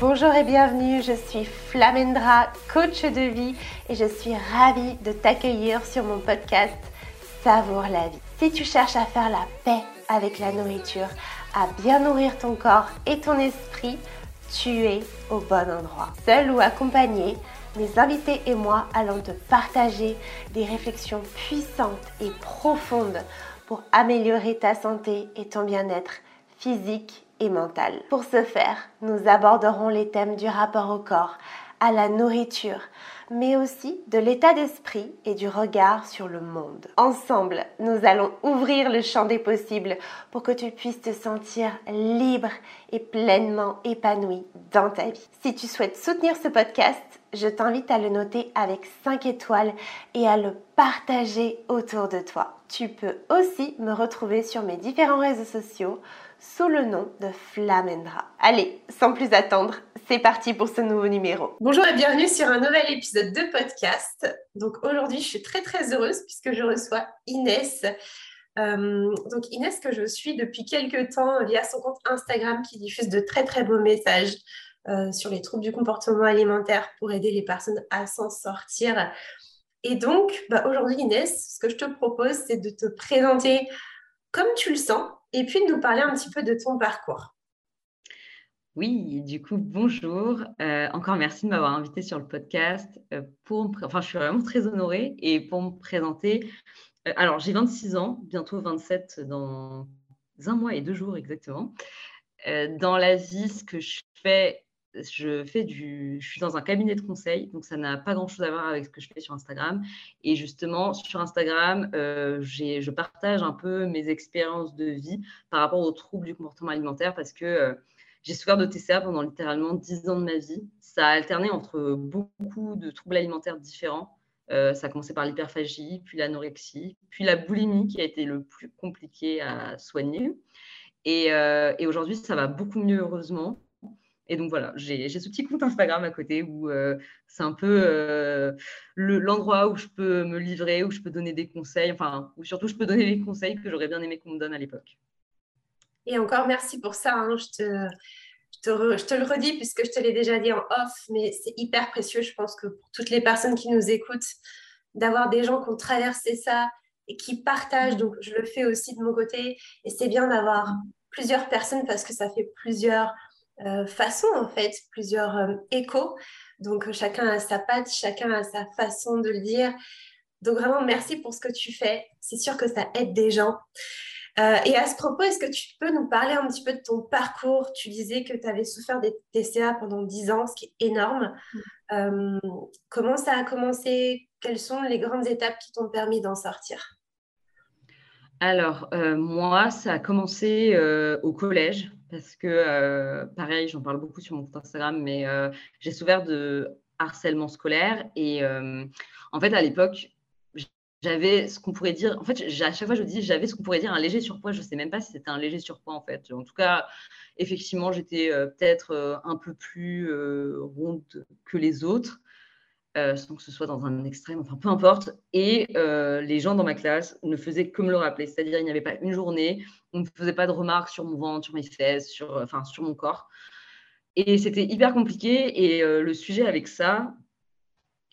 Bonjour et bienvenue, je suis Flamendra, coach de vie et je suis ravie de t'accueillir sur mon podcast Savoure la vie. Si tu cherches à faire la paix avec la nourriture, à bien nourrir ton corps et ton esprit, tu es au bon endroit. Seul ou accompagné, mes invités et moi allons te partager des réflexions puissantes et profondes pour améliorer ta santé et ton bien-être physique et mentale. Pour ce faire, nous aborderons les thèmes du rapport au corps, à la nourriture, mais aussi de l'état d'esprit et du regard sur le monde. Ensemble, nous allons ouvrir le champ des possibles pour que tu puisses te sentir libre et pleinement épanoui dans ta vie. Si tu souhaites soutenir ce podcast, je t'invite à le noter avec 5 étoiles et à le partager autour de toi. Tu peux aussi me retrouver sur mes différents réseaux sociaux sous le nom de Flamendra. Allez, sans plus attendre, c'est parti pour ce nouveau numéro. Bonjour et bienvenue sur un nouvel épisode de podcast. Donc aujourd'hui, je suis très très heureuse puisque je reçois Inès. Euh, donc Inès que je suis depuis quelques temps via son compte Instagram qui diffuse de très très beaux messages euh, sur les troubles du comportement alimentaire pour aider les personnes à s'en sortir. Et donc bah, aujourd'hui Inès, ce que je te propose c'est de te présenter comme tu le sens et puis de nous parler un petit peu de ton parcours. Oui, du coup, bonjour. Euh, encore merci de m'avoir invité sur le podcast. Euh, pour enfin, je suis vraiment très honorée. Et pour me présenter, euh, alors j'ai 26 ans, bientôt 27 dans un mois et deux jours exactement. dans la vie, ce que je fais, je fais du, je suis dans un cabinet de conseil, donc ça n'a pas grand-chose à voir avec ce que je fais sur Instagram. Et justement, sur Instagram, euh, je partage un peu mes expériences de vie par rapport aux troubles du comportement alimentaire parce que euh, j'ai souffert de TCA pendant littéralement 10 ans de ma vie. Ça a alterné entre beaucoup de troubles alimentaires différents. Euh, ça a commencé par l'hyperphagie, puis l'anorexie, puis la boulimie qui a été le plus compliqué à soigner. Et, et aujourd'hui, ça va beaucoup mieux, heureusement. Et donc voilà, j'ai ce petit compte Instagram à côté où euh, c'est un peu euh, l'endroit où je peux me livrer, où je peux donner des conseils, enfin, où surtout je peux donner les conseils que j'aurais bien aimé qu'on me donne à l'époque. Et encore merci pour ça. Hein. Je, te, je, te le redis puisque je te l'ai déjà dit en off, mais c'est hyper précieux, je pense que pour toutes les personnes qui nous écoutent, d'avoir des gens qui ont traversé ça et qui partagent. Donc je le fais aussi de mon côté. Et c'est bien d'avoir plusieurs personnes parce que ça fait plusieurs euh, façons, en fait, plusieurs euh, échos. Donc, chacun a sa patte, chacun a sa façon de le dire. Donc, vraiment, merci pour ce que tu fais. C'est sûr que ça aide des gens. Euh, et à ce propos, est-ce que tu peux nous parler un petit peu de ton parcours? Tu disais que tu avais souffert des TCA pendant 10 ans, ce qui est énorme. comment ça a commencé? Quelles sont les grandes étapes qui t'ont permis d'en sortir? Alors, moi, ça a commencé au collège parce que, euh, pareil, j'en parle beaucoup sur mon compte Instagram, mais euh, j'ai souffert de harcèlement scolaire. Et euh, en fait, à l'époque, j'avais ce qu'on pourrait dire, en fait, à chaque fois, je dis, j'avais ce qu'on pourrait dire un léger surpoids. Je ne sais même pas si c'était un léger surpoids, en fait. En tout cas, effectivement, j'étais peut-être un peu plus ronde que les autres. Euh, sans que ce soit dans un extrême, enfin peu importe. Et euh, les gens dans ma classe ne faisaient que me le rappeler, c'est-à-dire il n'y avait pas une journée, on ne faisait pas de remarques sur mon ventre, sur mes fesses, sur, enfin, sur mon corps. Et c'était hyper compliqué. Et euh, le sujet avec ça,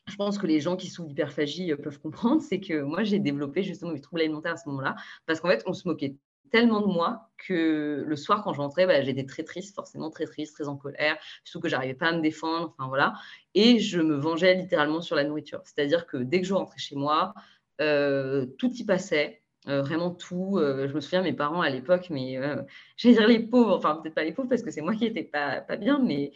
je pense que les gens qui souffrent d'hyperphagie peuvent comprendre, c'est que moi j'ai développé justement mes troubles alimentaires à ce moment-là, parce qu'en fait on se moquait tellement de moi que le soir, quand je rentrais, bah, j'étais très triste, forcément très triste, très en colère, surtout que j'arrivais pas à me défendre, enfin voilà. Et je me vengeais littéralement sur la nourriture. C'est-à-dire que dès que je rentrais chez moi, euh, tout y passait, euh, vraiment tout. Euh, je me souviens, mes parents à l'époque, mais j'allais dire les pauvres, enfin peut-être pas les pauvres parce que c'est moi qui n'étais pas, pas bien, mais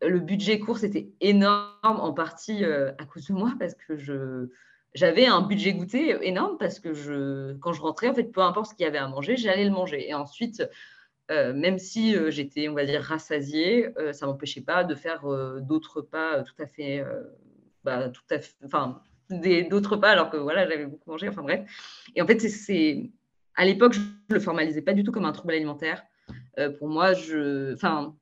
le budget course était énorme en partie à cause de moi parce que je j'avais un budget goûter énorme parce que je, quand je rentrais, en fait, peu importe ce qu'il y avait à manger, j'allais le manger. Et ensuite, euh, même si euh, j'étais, on va dire, rassasiée, euh, ça m'empêchait pas de faire d'autres repas tout à fait, bah, tout à fait, enfin, d'autres repas alors que voilà, j'avais beaucoup mangé. Enfin bref. Et en fait, c'est, à l'époque, je le formalisais pas du tout comme un trouble alimentaire. pour moi, je, enfin,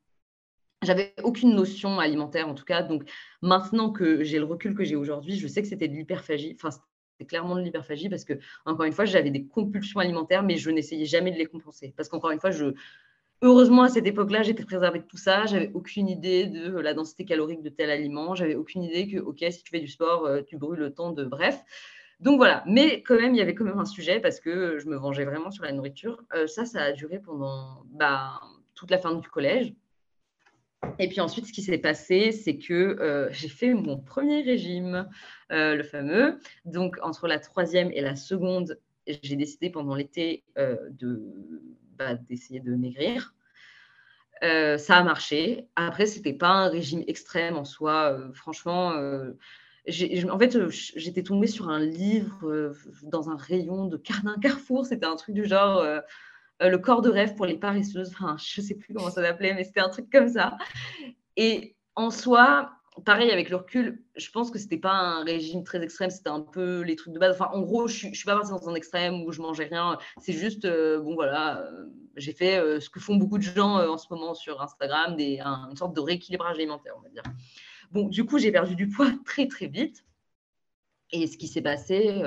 j'avais aucune notion alimentaire en tout cas. Donc maintenant que j'ai le recul que j'ai aujourd'hui, je sais que c'était de l'hyperphagie. Enfin, c'était clairement de l'hyperphagie parce que, encore une fois, j'avais des compulsions alimentaires, mais je n'essayais jamais de les compenser. Parce qu'encore une fois, Heureusement, à cette époque-là, j'étais préservée de tout ça. J'avais aucune idée de la densité calorique de tel aliment. J'avais aucune idée que, OK, si tu fais du sport, euh, tu brûles le temps de. Bref. Donc voilà. Mais quand même, il y avait quand même un sujet parce que je me vengeais vraiment sur la nourriture. Euh, ça, ça a duré pendant bah, toute la fin du collège. Et puis ensuite, ce qui s'est passé, c'est que euh, j'ai fait mon premier régime, le fameux. Donc, entre la troisième et la seconde, j'ai décidé pendant l'été de d'essayer de maigrir. Euh, ça a marché. Après, c'était pas un régime extrême en soi. Euh, franchement, euh, en fait, j'étais tombée sur un livre dans un rayon de Carrefour. C'était un truc du genre le corps de rêve pour les paresseuses. Enfin, je sais plus comment ça s'appelait, mais c'était un truc comme ça. Et en soi, pareil, avec le recul, je pense que c'était pas un régime très extrême, c'était un peu les trucs de base. Enfin, en gros, je, ne suis pas partie dans un extrême où je mangeais rien. C'est juste, euh, bon, voilà, euh, j'ai fait euh, ce que font beaucoup de gens en ce moment sur Instagram, des, une sorte de rééquilibrage alimentaire, on va dire. Bon, du coup, j'ai perdu du poids très, très vite. Et ce qui s'est passé,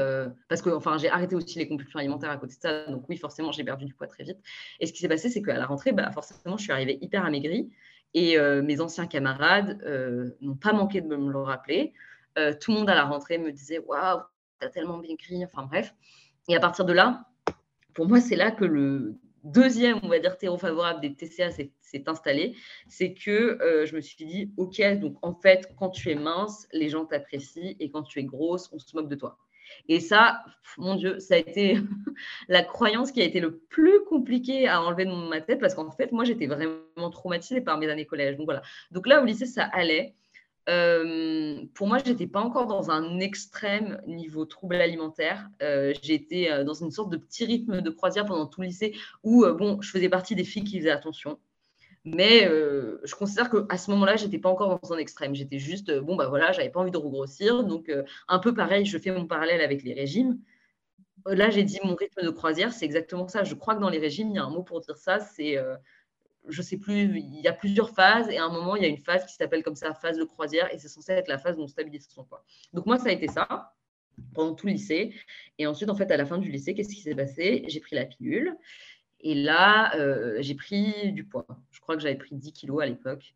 parce que j'ai arrêté aussi les compulsions alimentaires à côté de ça, donc oui, forcément, j'ai perdu du poids très vite. Et ce qui s'est passé, c'est qu'à la rentrée, bah, forcément, je suis arrivée hyper amaigrie. Et euh, mes anciens camarades euh, n'ont pas manqué de me le rappeler. Euh, tout le monde à la rentrée me disait Waouh, t'as tellement bien écrit. Enfin bref. Et à partir de là, pour moi, c'est là que le deuxième, on va dire, terreau favorable des TCA s'est installé. C'est que je me suis dit Ok, donc en fait, quand tu es mince, les gens t'apprécient et quand tu es grosse, on se moque de toi. Et ça, mon Dieu, ça a été la croyance qui a été le plus compliqué à enlever de ma tête parce qu'en fait, moi, j'étais vraiment traumatisée par mes années collège. Donc voilà. Donc là, au lycée, ça allait. Euh, pour moi, je n'étais pas encore dans un extrême niveau trouble alimentaire. Euh, j'étais euh, dans une sorte de petit rythme de croisière pendant tout le lycée où, bon, je faisais partie des filles qui faisaient attention. Mais je considère qu'à ce moment-là, je n'étais pas encore dans un extrême. J'étais juste, bon, bah voilà, j'avais pas envie de regrossir. Donc, un peu pareil, je fais mon parallèle avec les régimes. Là, j'ai dit mon rythme de croisière, c'est exactement ça. Je crois que dans les régimes, il y a un mot pour dire ça. C'est, je sais plus, il y a plusieurs phases. Et à un moment, il y a une phase qui s'appelle comme ça, phase de croisière. Et c'est censé être la phase où on stabilise son poids. Donc, moi, ça a été ça pendant tout le lycée. Et ensuite, en fait, à la fin du lycée, qu'est-ce qui s'est passé? J'ai pris la pilule. Et là, euh, j'ai pris du poids. Je crois que j'avais pris 10 kilos à l'époque.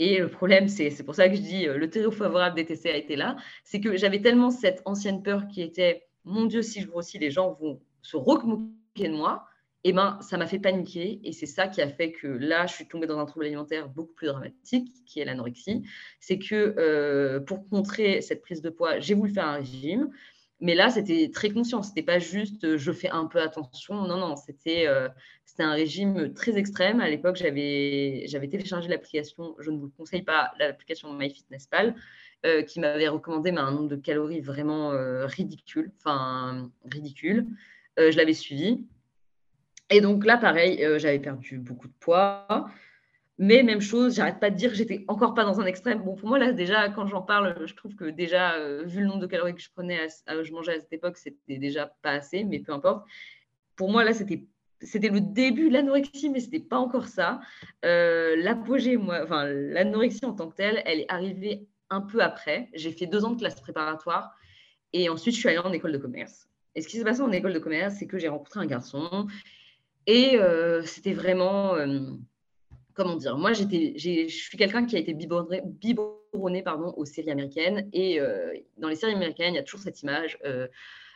Et le problème, c'est pour ça que je dis euh, le terreau favorable des TC a été là, c'est que j'avais tellement cette ancienne peur qui était mon Dieu, si je grossis, les gens vont se remoquer de moi. Eh ben, ça m'a fait paniquer et c'est ça qui a fait que là, je suis tombée dans un trouble alimentaire beaucoup plus dramatique, qui est l'anorexie. C'est que euh, pour contrer cette prise de poids, j'ai voulu faire un régime. Mais là, c'était très conscient. C'était pas juste euh, je fais un peu attention. Non, non, c'était euh, un régime très extrême. À l'époque, j'avais téléchargé l'application, je ne vous le conseille pas, l'application MyFitnessPal, euh, qui m'avait recommandé un nombre de calories vraiment ridicule. Enfin, ridicule. je l'avais suivi. Et donc là, pareil, j'avais perdu beaucoup de poids. Mais même chose, j'arrête pas de dire que j'étais encore pas dans un extrême. Bon, pour moi, là, déjà, quand j'en parle, je trouve que déjà, euh, vu le nombre de calories que je prenais, je mangeais à cette époque, c'était déjà pas assez, mais peu importe. Pour moi, là, c'était c'était le début de l'anorexie, mais c'était pas encore ça. Euh, l'apogée, moi, enfin, l'anorexie en tant que telle, elle est arrivée un peu après. J'ai fait deux ans de classe préparatoire et ensuite je suis allée en école de commerce. Et ce qui s'est passé en école de commerce, c'est que j'ai rencontré un garçon et euh, c'était vraiment comment dire, moi, j'étais, je suis quelqu'un qui a été biberonné, pardon, aux séries américaines. Et euh, dans les séries américaines, il y a toujours cette image euh,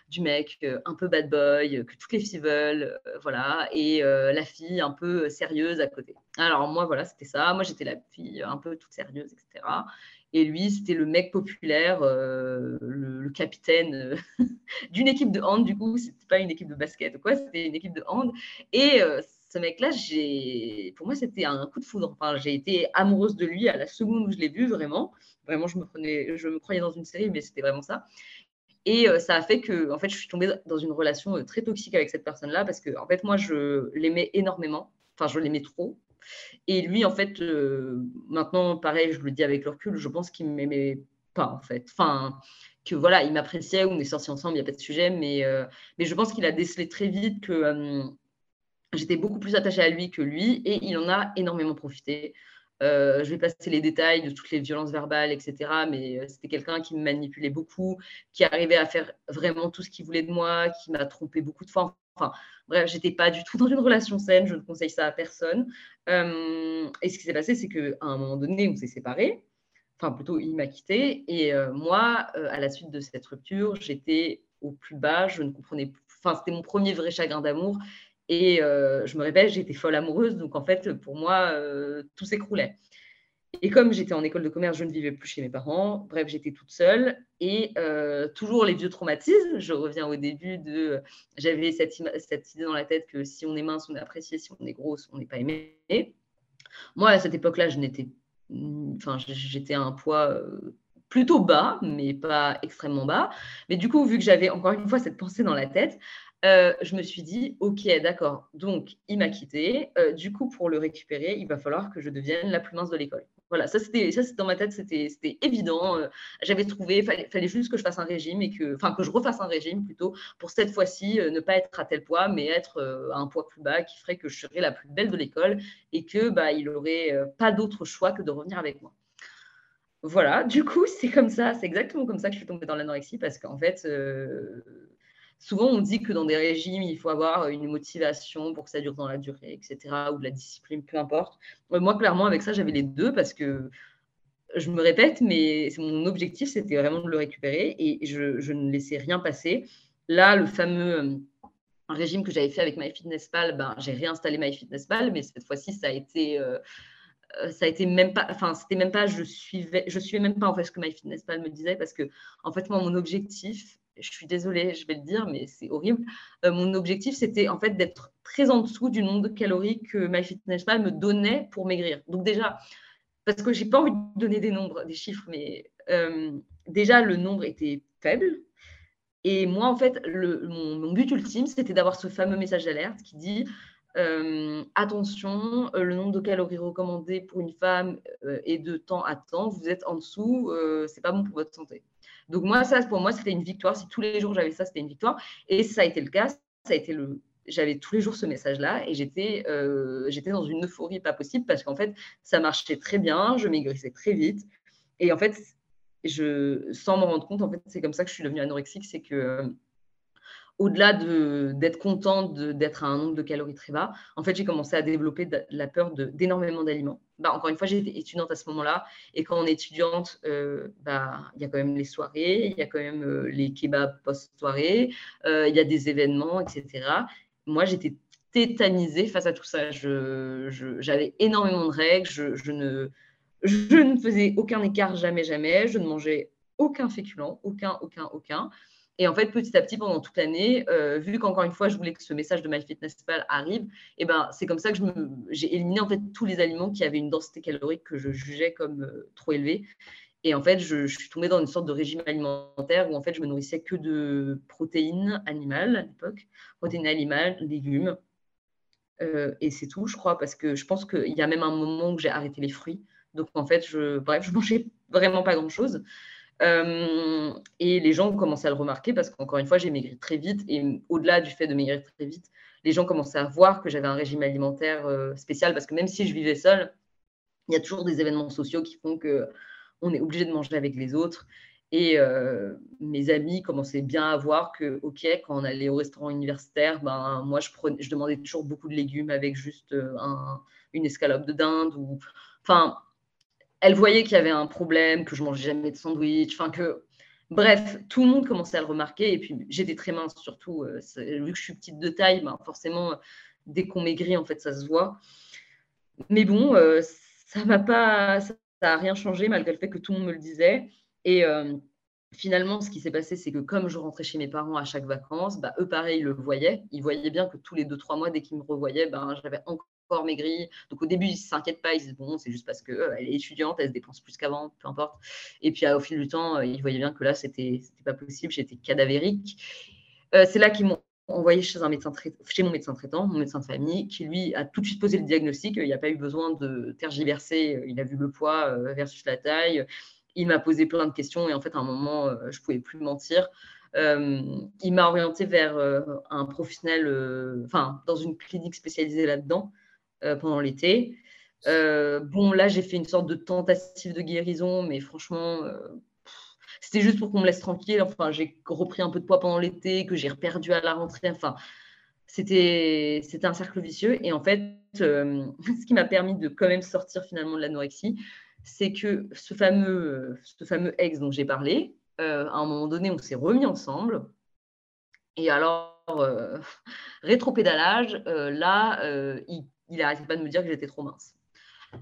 du mec euh, un peu bad boy, que toutes les filles veulent, voilà, et la fille un peu sérieuse à côté. Alors, moi, voilà, c'était ça. Moi, j'étais la fille un peu toute sérieuse, etc. Et lui, c'était le mec populaire, le, le, capitaine d'une équipe de hand. Du coup, c'était pas une équipe de basket, quoi. C'était une équipe de hand. Et ce mec-là, pour moi, c'était un coup de foudre. J'ai été amoureuse de lui à la seconde où je l'ai vu, vraiment. Vraiment, je me, prenais, je me croyais dans une série, mais c'était vraiment ça. Et euh, ça a fait que, en fait, je suis tombée dans une relation euh, très toxique avec cette personne-là parce que, en fait, moi, je l'aimais énormément. Enfin, je l'aimais trop. Et lui, en fait, euh, maintenant, pareil, je le dis avec le recul, je pense qu'il ne m'aimait pas, en fait. Enfin, que voilà, il m'appréciait, on est sortis ensemble, il n'y a pas de sujet, mais, mais je pense qu'il a décelé très vite que J'étais beaucoup plus attachée à lui que lui et il en a énormément profité. Euh, je vais passer les détails de toutes les violences verbales, etc. Mais euh, c'était quelqu'un qui me manipulait beaucoup, qui arrivait à faire vraiment tout ce qu'il voulait de moi, qui m'a trompé beaucoup de fois. Enfin, bref, j'étais pas du tout dans une relation saine. Je ne conseille ça à personne. et ce qui s'est passé, c'est qu'à un moment donné, on s'est séparés. Enfin, plutôt, il m'a quitté. Et moi, à la suite de cette rupture, j'étais au plus bas. Je ne comprenais Enfin, c'était mon premier vrai chagrin d'amour. Et je me réveille, j'étais folle amoureuse. Donc, en fait, pour moi, tout s'écroulait. Et comme j'étais en école de commerce, je ne vivais plus chez mes parents. Bref, j'étais toute seule. Et euh, toujours les vieux traumatismes. Je reviens au début de. J'avais cette, idée dans la tête que si on est mince, on est apprécié. Si on est grosse, on n'est pas aimé. Moi, à cette époque-là, je n'étais. Enfin, j'étais à un poids euh, plutôt bas, mais pas extrêmement bas. Mais du coup, vu que j'avais encore une fois cette pensée dans la tête, euh, je me suis dit, ok, d'accord, donc il m'a quitté. du coup, pour le récupérer, il va falloir que je devienne la plus mince de l'école. Voilà, ça c'était ça dans ma tête, c'était évident. Euh, j'avais trouvé, fallait, fallait, juste que je fasse un régime et que, enfin que je refasse un régime plutôt pour cette fois-ci euh, ne pas être à tel poids, mais être euh, à un poids plus bas qui ferait que je serais la plus belle de l'école et que bah il aurait pas d'autre choix que de revenir avec moi. Voilà, du coup c'est comme ça, c'est exactement comme ça que je suis tombée dans l'anorexie parce qu'en fait souvent on dit que dans des régimes, il faut avoir une motivation pour que ça dure dans la durée, etc., ou de la discipline, peu importe. Moi, clairement, avec ça, j'avais les deux parce que je me répète, mais mon objectif, c'était vraiment de le récupérer et je, ne laissais rien passer. Là, le fameux euh, régime que j'avais fait avec MyFitnessPal, ben, j'ai réinstallé MyFitnessPal, mais cette fois-ci, ça a été... Euh, euh, ça a été même pas, enfin, c'était même pas, je suivais, je suivais même pas en fait ce que MyFitnessPal me disait parce que, en fait, moi, mon objectif, je suis désolée, je vais le dire, mais c'est horrible. Euh, mon objectif, c'était en fait d'être très en dessous du nombre de calories que MyFitnessPal me donnait pour maigrir. Donc déjà, parce que j'ai pas envie de donner des nombres, des chiffres, mais euh, déjà le nombre était faible. Et moi, en fait, mon, but ultime, c'était d'avoir ce fameux message d'alerte qui dit euh, attention, le nombre de calories recommandées pour une femme est de temps à temps. Vous êtes en dessous, c'est pas bon pour votre santé. Donc moi, ça, pour moi, c'était une victoire. Si tous les jours j'avais ça, c'était une victoire. Et ça a été le cas. Ça a été le. J'avais tous les jours ce message-là et j'étais, euh, j'étais dans une euphorie pas possible parce qu'en fait, ça marchait très bien, je maigrissais très vite. Et en fait, je, sans m'en rendre compte, en fait, c'est comme ça que je suis devenue anorexique, c'est que au-delà d'être contente d'être à un nombre de calories très bas, en fait, j'ai commencé à développer de, la peur d'énormément d'aliments. Bah, encore une fois, j'étais étudiante à ce moment-là. Et quand on est étudiante, euh, bah, il y a quand même les soirées, il y a quand même euh, les kebabs post-soirée, euh, il y a des événements, etc. Moi, j'étais tétanisée face à tout ça. J'avais énormément de règles. Je, ne, je ne faisais aucun écart, jamais, jamais. Je ne mangeais aucun féculent, aucun, aucun, aucun. Et en fait, petit à petit, pendant toute l'année, euh, vu qu'encore une fois, je voulais que ce message de MyFitnessPal arrive, et eh ben, c'est comme ça que j'ai éliminé en fait tous les aliments qui avaient une densité calorique que je jugeais comme euh, trop élevée. Et en fait, je, suis tombée dans une sorte de régime alimentaire où en fait, je me nourrissais que de protéines animales à l'époque, protéines animales, légumes. Euh, et c'est tout, je crois, parce que je pense qu'il y a même un moment où j'ai arrêté les fruits. Donc en fait, je, bref, je mangeais vraiment pas grand-chose. Euh, et les gens ont commencé à le remarquer parce qu'encore une fois, j'ai maigri très vite. Et au-delà du fait de maigrir très vite, les gens commençaient à voir que j'avais un régime alimentaire euh, spécial parce que même si je vivais seule, il y a toujours des événements sociaux qui font que on est obligé de manger avec les autres. Et euh, mes amis commençaient bien à voir que, OK, quand on allait au restaurant universitaire, ben, moi, je, demandais toujours beaucoup de légumes avec juste une escalope de dinde. Enfin, elle voyait qu'il y avait un problème, que je mangeais jamais de sandwich, enfin que bref, tout le monde commençait à le remarquer et puis j'étais très mince surtout euh, vu que je suis petite de taille, ben, forcément dès qu'on maigrit en fait ça se voit. Mais bon, euh, ça m'a pas ça n'a rien changé malgré le fait que tout le monde me le disait et euh, finalement, ce qui s'est passé, c'est que comme je rentrais chez mes parents à chaque vacances, bah, eux, pareil, ils le voyaient. Ils voyaient bien que tous les deux, trois mois, dès qu'ils me revoyaient, ben, j'avais encore maigri. Donc au début, ils ne s'inquiètent pas, ils se disent bon, c'est juste parce qu'elle euh, est étudiante, elle se dépense plus qu'avant, peu importe. Et puis au fil du temps, euh, ils voyaient bien que là, c'était pas possible, j'étais cadavérique. Euh, c'est là qu'ils m'ont envoyé chez, un médecin chez mon médecin traitant, mon médecin de famille, qui lui a tout de suite posé le diagnostic. Il n'y a pas eu besoin de tergiverser. Il a vu le poids versus la taille. Il m'a posé plein de questions et en fait, à un moment, je ne pouvais plus mentir. il m'a orienté vers un professionnel, enfin, dans une clinique spécialisée là-dedans. Euh, pendant l'été. Euh, bon, là, j'ai fait une sorte de tentative de guérison, mais franchement, euh, c'était juste pour qu'on me laisse tranquille. Enfin, j'ai repris un peu de poids pendant l'été, que j'ai reperdu à la rentrée. Enfin, c'était un cercle vicieux. Et en fait, ce qui m'a permis de quand même sortir finalement de l'anorexie, c'est que ce fameux, ce fameux ex dont j'ai parlé, à un moment donné, on s'est remis ensemble. Et alors, euh, rétropédalage, là, il, il arrêtait pas de me dire que j'étais trop mince.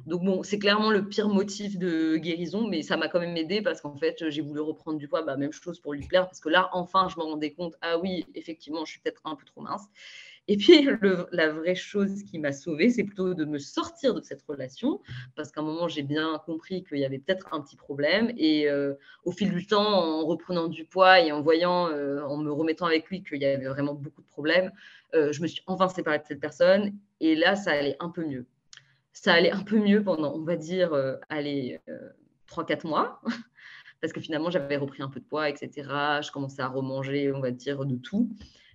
Donc bon, c'est clairement le pire motif de guérison, mais ça m'a quand même aidé parce qu'en fait, j'ai voulu reprendre du poids, bah, même chose pour lui plaire, parce que là, enfin, je me rendais compte, ah oui, effectivement, je suis peut-être un peu trop mince. Et puis, la vraie chose qui m'a sauvée, c'est plutôt de me sortir de cette relation, parce qu'à un moment, j'ai bien compris qu'il y avait peut-être un petit problème. Et euh, au fil du temps, en reprenant du poids et en voyant, euh, en me remettant avec lui qu'il y avait vraiment beaucoup de problèmes, euh, je me suis enfin séparée de cette personne. Et là, ça allait un peu mieux ça allait un peu mieux pendant, on va dire, allez, 3-4 euh, mois. Parce que finalement, j'avais repris un peu de poids, etc. Je commençais à remanger, on va dire, de tout.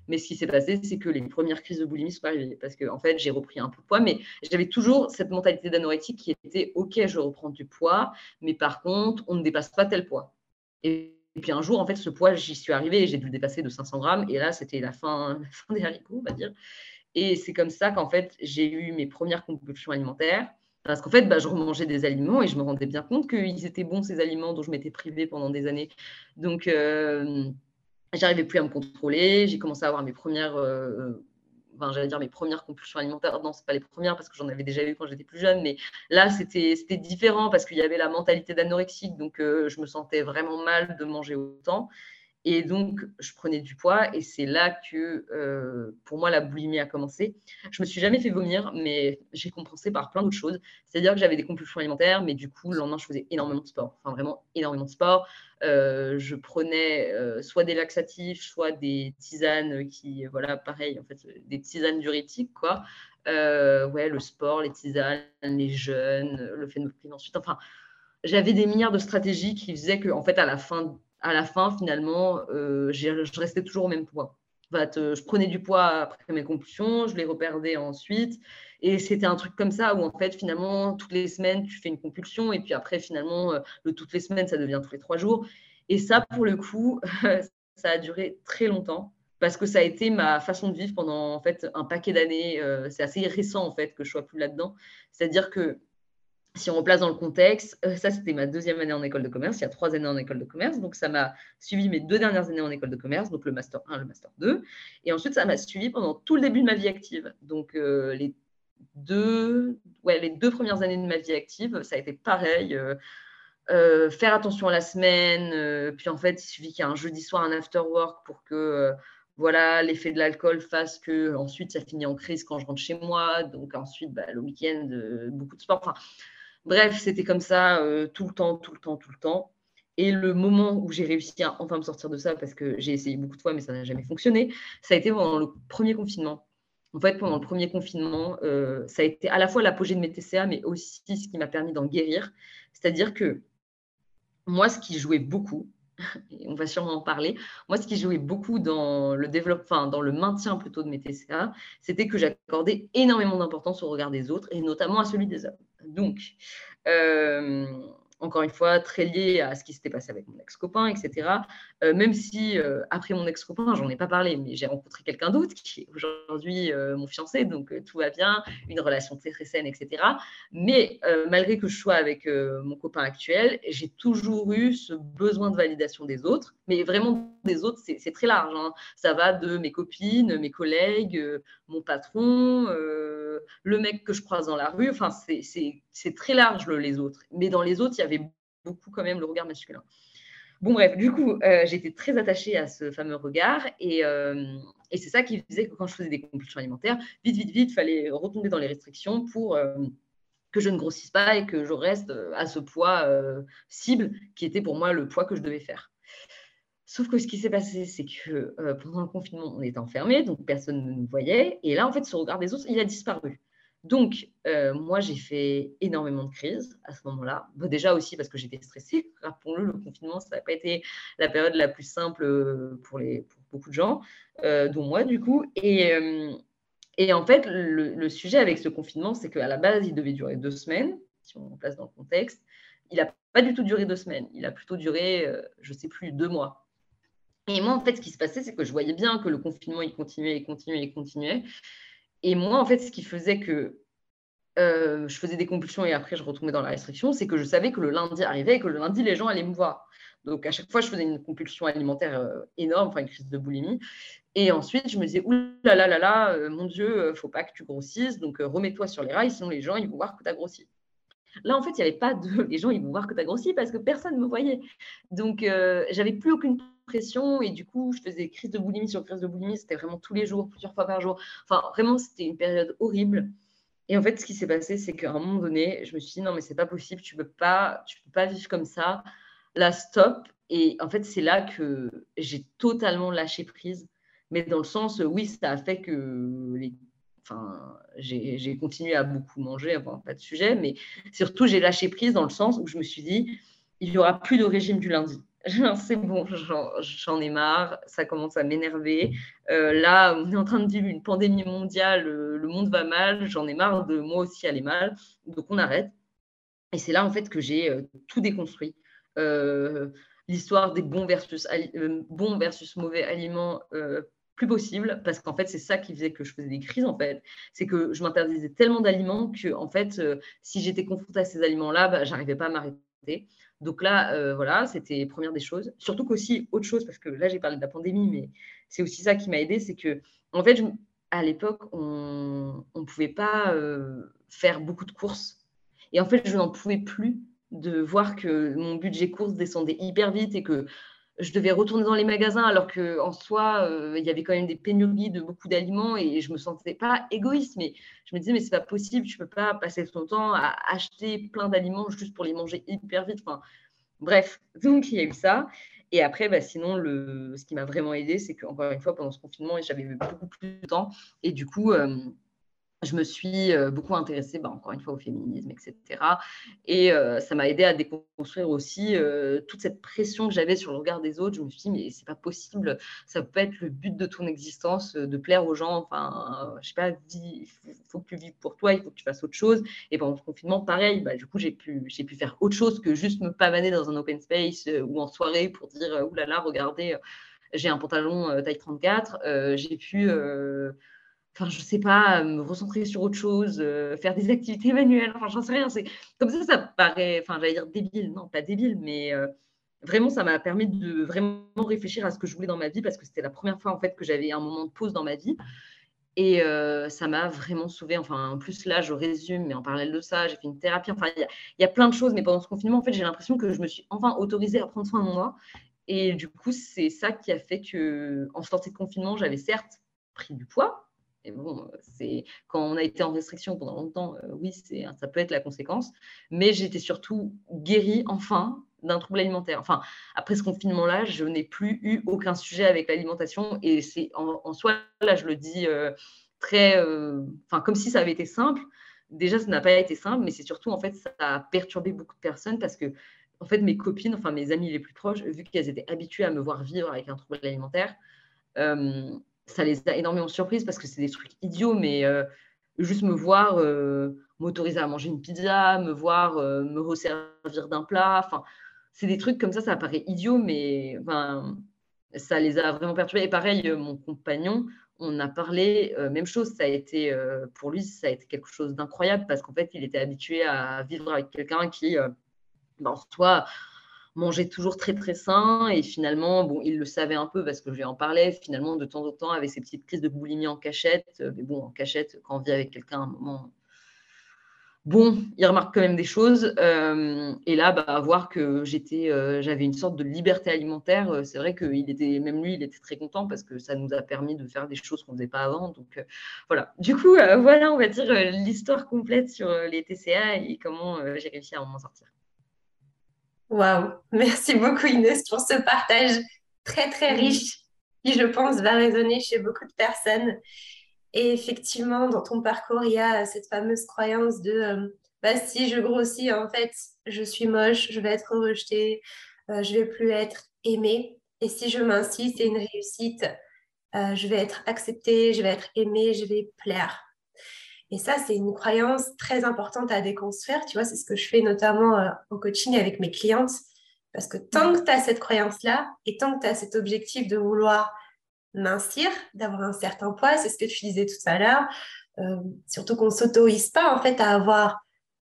Mais ce qui s'est passé, c'est que les premières crises de boulimie sont arrivées. Parce que, fait, j'ai repris un peu de poids, mais j'avais toujours cette mentalité d'anorexie qui était OK, je reprends du poids, mais par contre, on ne dépasse pas tel poids. Et, puis un jour, en fait, ce poids, j'y suis arrivée j'ai dû le dépasser de 500 grammes. Et là, c'était la fin, la fin des haricots, on va dire. Et c'est comme ça qu'en fait, j'ai eu mes premières compulsions alimentaires. Parce qu'en fait, bah, je remangeais des aliments et je me rendais bien compte qu'ils étaient bons, ces aliments dont je m'étais privée pendant des années. Donc, euh, j'arrivais plus à me contrôler. J'ai commencé à avoir mes premières, euh, enfin, j'allais dire mes premières compulsions alimentaires. Non, ce pas les premières parce que j'en avais déjà eu quand j'étais plus jeune. Mais là, c'était différent parce qu'il y avait la mentalité d'anorexique. Donc, euh, je me sentais vraiment mal de manger autant. Et donc, je prenais du poids et c'est là que, euh, pour moi, la boulimie a commencé. Je me suis jamais fait vomir, mais j'ai compensé par plein d'autres choses. C'est-à-dire que j'avais des compulsions alimentaires, mais du coup, le lendemain, je faisais énormément de sport. Enfin, vraiment énormément de sport. Euh, je prenais euh, soit des laxatifs, soit des tisanes qui, voilà, pareil, en fait, des tisanes diurétiques, quoi. ouais, le sport, les tisanes, les jeûnes, le phénoménal ensuite. Enfin, j'avais des milliards de stratégies qui faisaient que, fait, à la fin à la fin, finalement, euh, je restais toujours au même poids. je prenais du poids après mes compulsions, je les reperdais ensuite. Et c'était un truc comme ça où, en fait, finalement, toutes les semaines, tu fais une compulsion. Et puis après, finalement, euh, le toutes les semaines, ça devient tous les trois jours. Et ça, pour le coup, ça a duré très longtemps parce que ça a été ma façon de vivre pendant en fait un paquet d'années. Euh, c'est assez récent en fait que je sois plus là-dedans. C'est-à-dire que si on replace dans le contexte, euh, ça c'était ma deuxième année en école de commerce, il y a trois années en école de commerce, donc ça m'a suivi mes deux dernières années en école de commerce, donc le master 1, le master 2, et ensuite ça m'a suivi pendant tout le début de ma vie active. Donc euh, les, deux, ouais, les deux premières années de ma vie active, ça a été pareil. Euh, faire attention à la semaine, puis en fait il suffit qu'il y ait un jeudi soir un after work pour que voilà, l'effet de l'alcool fasse que ensuite ça finit en crise quand je rentre chez moi, donc ensuite bah, le week-end beaucoup de sport. Enfin, Bref, c'était comme ça euh, tout le temps, tout le temps, tout le temps. Et le moment où j'ai réussi à enfin me sortir de ça, parce que j'ai essayé beaucoup de fois, mais ça n'a jamais fonctionné, ça a été pendant le premier confinement. En fait, pendant le premier confinement, euh, ça a été à la fois l'apogée de mes TCA, mais aussi ce qui m'a permis d'en guérir. C'est-à-dire que moi, ce qui jouait beaucoup, on va sûrement en parler, moi, ce qui jouait beaucoup dans le développement, dans le maintien plutôt de mes TCA, c'était que j'accordais énormément d'importance au regard des autres, et notamment à celui des hommes. Donc, euh, encore une fois, très lié à ce qui s'était passé avec mon ex-copain, etc. Euh, même si, euh, après mon ex-copain, j'en ai pas parlé, mais j'ai rencontré quelqu'un d'autre qui est aujourd'hui mon fiancé, donc tout va bien, une relation très, très saine, etc. Mais malgré que je sois avec mon copain actuel, j'ai toujours eu ce besoin de validation des autres, mais vraiment des autres, c'est très large. Hein. Ça va de mes copines, mes collègues, mon patron le mec que je croise dans la rue. Enfin, c'est très large les autres. Mais dans les autres, il y avait beaucoup quand même le regard masculin. Bon, bref, du coup, euh, j'étais très attachée à ce fameux regard. Euh, et, c'est ça qui faisait que quand je faisais des compulsions alimentaires, vite, vite, vite, fallait retomber dans les restrictions pour euh, que je ne grossisse pas et que je reste à ce poids cible qui était pour moi le poids que je devais faire. Sauf que ce qui s'est passé, c'est que euh, pendant le confinement, on était enfermés, donc personne ne nous voyait. Et là, en fait, ce regard des autres, il a disparu. Donc, euh, moi, j'ai fait énormément de crises à ce moment-là. déjà aussi parce que j'étais stressée. Rappelons-le, le confinement, ça n'a pas été la période la plus simple euh, pour, les, pour beaucoup de gens, dont moi, du coup. Et, et en fait, le, le, sujet avec ce confinement, c'est qu'à la base, il devait durer deux semaines, si on place dans le contexte. Il n'a pas du tout duré deux semaines. Il a plutôt duré, je ne sais plus, deux mois. Et moi, en fait, ce qui se passait, c'est que je voyais bien que le confinement, il continuait, il continuait, il continuait. Et moi, en fait, ce qui faisait que euh, je faisais des compulsions et après je retournais dans la restriction, c'est que je savais que le lundi arrivait et que le lundi, les gens allaient me voir. Donc à chaque fois, je faisais une compulsion alimentaire euh, énorme, enfin une crise de boulimie. Et ensuite, je me disais, ouh là là là là, euh, mon Dieu, faut pas que tu grossisses, donc remets-toi sur les rails, sinon les gens, ils vont voir que tu as grossi. Là, en fait, il n'y avait pas de. Les gens, ils vont voir que tu as grossi parce que personne ne me voyait. Donc, j'avais plus aucune pression et du coup, je faisais des crises de boulimie sur crises de boulimie. C'était vraiment tous les jours, plusieurs fois par jour. Enfin, vraiment, c'était une période horrible. Et en fait, ce qui s'est passé, c'est qu'à un moment donné, je me suis dit non, mais c'est pas possible, tu peux pas, tu peux pas vivre comme ça. Là, stop. Et en fait, c'est là que j'ai totalement lâché prise. Mais dans le sens, oui, ça a fait que les... enfin, j'ai continué à beaucoup manger, enfin, pas de sujet, mais surtout, j'ai lâché prise dans le sens où je me suis dit, il n'y aura plus de régime du lundi. c'est bon, j'en ai marre, ça commence à m'énerver. Euh, là, on est en train de vivre une pandémie mondiale, le, monde va mal, j'en ai marre de moi aussi aller mal, donc on arrête. Et c'est là en fait que j'ai euh, tout déconstruit. Euh, l'histoire des bons versus, bons versus mauvais aliments, plus possible, parce qu'en fait, c'est ça qui faisait que je faisais des crises, en fait. C'est que je m'interdisais tellement d'aliments que, en fait, si j'étais confrontée à ces aliments-là, bah, j'arrivais pas à m'arrêter. Donc là, euh, voilà, c'était première des choses. Surtout qu'aussi, autre chose, parce que là, j'ai parlé de la pandémie, mais c'est aussi ça qui m'a aidé, c'est que, en fait, à l'époque, on ne pouvait pas euh, faire beaucoup de courses. Et en fait, je n'en pouvais plus de voir que mon budget course descendait hyper vite et que je devais retourner dans les magasins alors qu'en soi, euh, il y avait quand même des pénuries de beaucoup d'aliments et je me sentais pas égoïste, mais je me disais, mais c'est pas possible, tu peux pas passer ton temps à acheter plein d'aliments juste pour les manger hyper vite. Enfin, bref, donc il y a eu ça. Et après, bah, sinon, le, ce qui m'a vraiment aidé, c'est qu'encore une fois, pendant ce confinement, j'avais beaucoup plus de temps. Et du coup, euh, je me suis euh, beaucoup intéressée, bah, encore une fois, au féminisme, etc. Et euh, ça m'a aidé à déconstruire aussi euh, toute cette pression que j'avais sur le regard des autres. Je me suis dit, mais c'est pas possible, ça peut pas être le but de ton existence, de plaire aux gens. Enfin, je sais pas, il faut que tu vives pour toi, il faut que tu fasses autre chose. Et pendant le confinement, pareil, bah, du coup, j'ai pu, j'ai pu faire autre chose que juste me pavaner dans un open space ou en soirée pour dire, oulala, là là, regardez, j'ai un pantalon taille 34. j'ai pu enfin, je sais pas, me recentrer sur autre chose, euh, faire des activités manuelles, enfin, j'en sais rien. C'est comme ça, ça paraît, enfin, j'allais dire débile, non, pas débile, mais euh, vraiment, ça m'a permis de vraiment réfléchir à ce que je voulais dans ma vie parce que c'était la première fois en fait que j'avais un moment de pause dans ma vie. Et euh, ça m'a vraiment sauvé. Enfin, en plus, là, je résume, mais en parallèle de ça, j'ai fait une thérapie. Enfin, il y, a plein de choses. Mais pendant ce confinement, en fait, j'ai l'impression que je me suis enfin autorisée à prendre soin de moi. Et du coup, c'est ça qui a fait que, en sortie de confinement, j'avais certes pris du poids, quand on a été en restriction pendant longtemps, euh, oui, c'est ça peut être la conséquence. Mais j'étais surtout guérie enfin d'un trouble alimentaire. Enfin, après ce confinement-là, je n'ai plus eu aucun sujet avec l'alimentation et c'est en, soi là, je le dis euh, très, euh, enfin comme si ça avait été simple. Déjà, ça n'a pas été simple, mais c'est surtout en fait ça a perturbé beaucoup de personnes parce que en fait mes copines, enfin mes amies les plus proches, vu qu'elles étaient habituées à me voir vivre avec un trouble alimentaire, ça les a énormément surprises parce que c'est des trucs idiots, mais euh, juste me voir euh, m'autoriser à manger une pizza, me voir euh, me resservir d'un plat, enfin, c'est des trucs comme ça, ça paraît idiot, mais enfin, ça les a vraiment perturbés. Et pareil, mon compagnon, on a parlé, même chose, ça a été, pour lui, ça a été quelque chose d'incroyable parce qu'en fait, il était habitué à vivre avec quelqu'un qui, ben, soit mangeait toujours très très sain et finalement, bon, il le savait un peu parce que je lui en parlais, finalement, de temps en temps, avec ses petites crises de boulimie en cachette, euh, mais bon, en cachette, quand on vit avec quelqu'un, un moment, bon, il remarque quand même des choses. Euh, et là, bah, voir que j'étais, euh, j'avais une sorte de liberté alimentaire, c'est vrai qu'il était, même lui, il était très content parce que ça nous a permis de faire des choses qu'on ne faisait pas avant. Donc voilà. Du coup, voilà, on va dire l'histoire complète sur les TCA et comment j'ai réussi à en sortir. Waouh, merci beaucoup Inès pour ce partage très très riche qui je pense va résonner chez beaucoup de personnes. Et effectivement, dans ton parcours, il y a cette fameuse croyance de euh, bah, si je grossis, en fait, je suis moche, je vais être rejetée, euh, je vais plus être aimée. Et si je m'insiste, c'est une réussite, euh, je vais être acceptée, je vais être aimée, je vais plaire. Et ça, c'est une croyance très importante à déconstruire. Tu vois, c'est ce que je fais notamment euh, au coaching avec mes clientes. Parce que tant que tu as cette croyance-là et tant que tu as cet objectif de vouloir mincir, d'avoir un certain poids, c'est ce que tu disais tout à l'heure, euh, surtout qu'on ne s'autorise pas en fait à avoir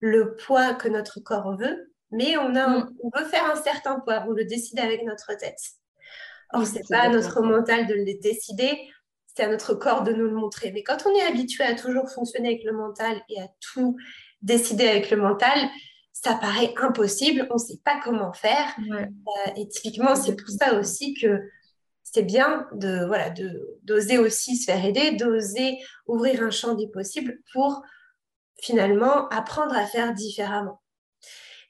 le poids que notre corps veut, mais on, a, mm. on veut faire un certain poids, on le décide avec notre tête. Or, ce n'est pas à notre mental de le décider, c'est à notre corps de nous le montrer. Mais quand on est habitué à toujours fonctionner avec le mental et à tout décider avec le mental, ça paraît impossible, on ne sait pas comment faire. Euh, et typiquement, c'est pour ça aussi que c'est bien de voilà d'oser aussi se faire aider, d'oser ouvrir un champ des possibles pour finalement apprendre à faire différemment.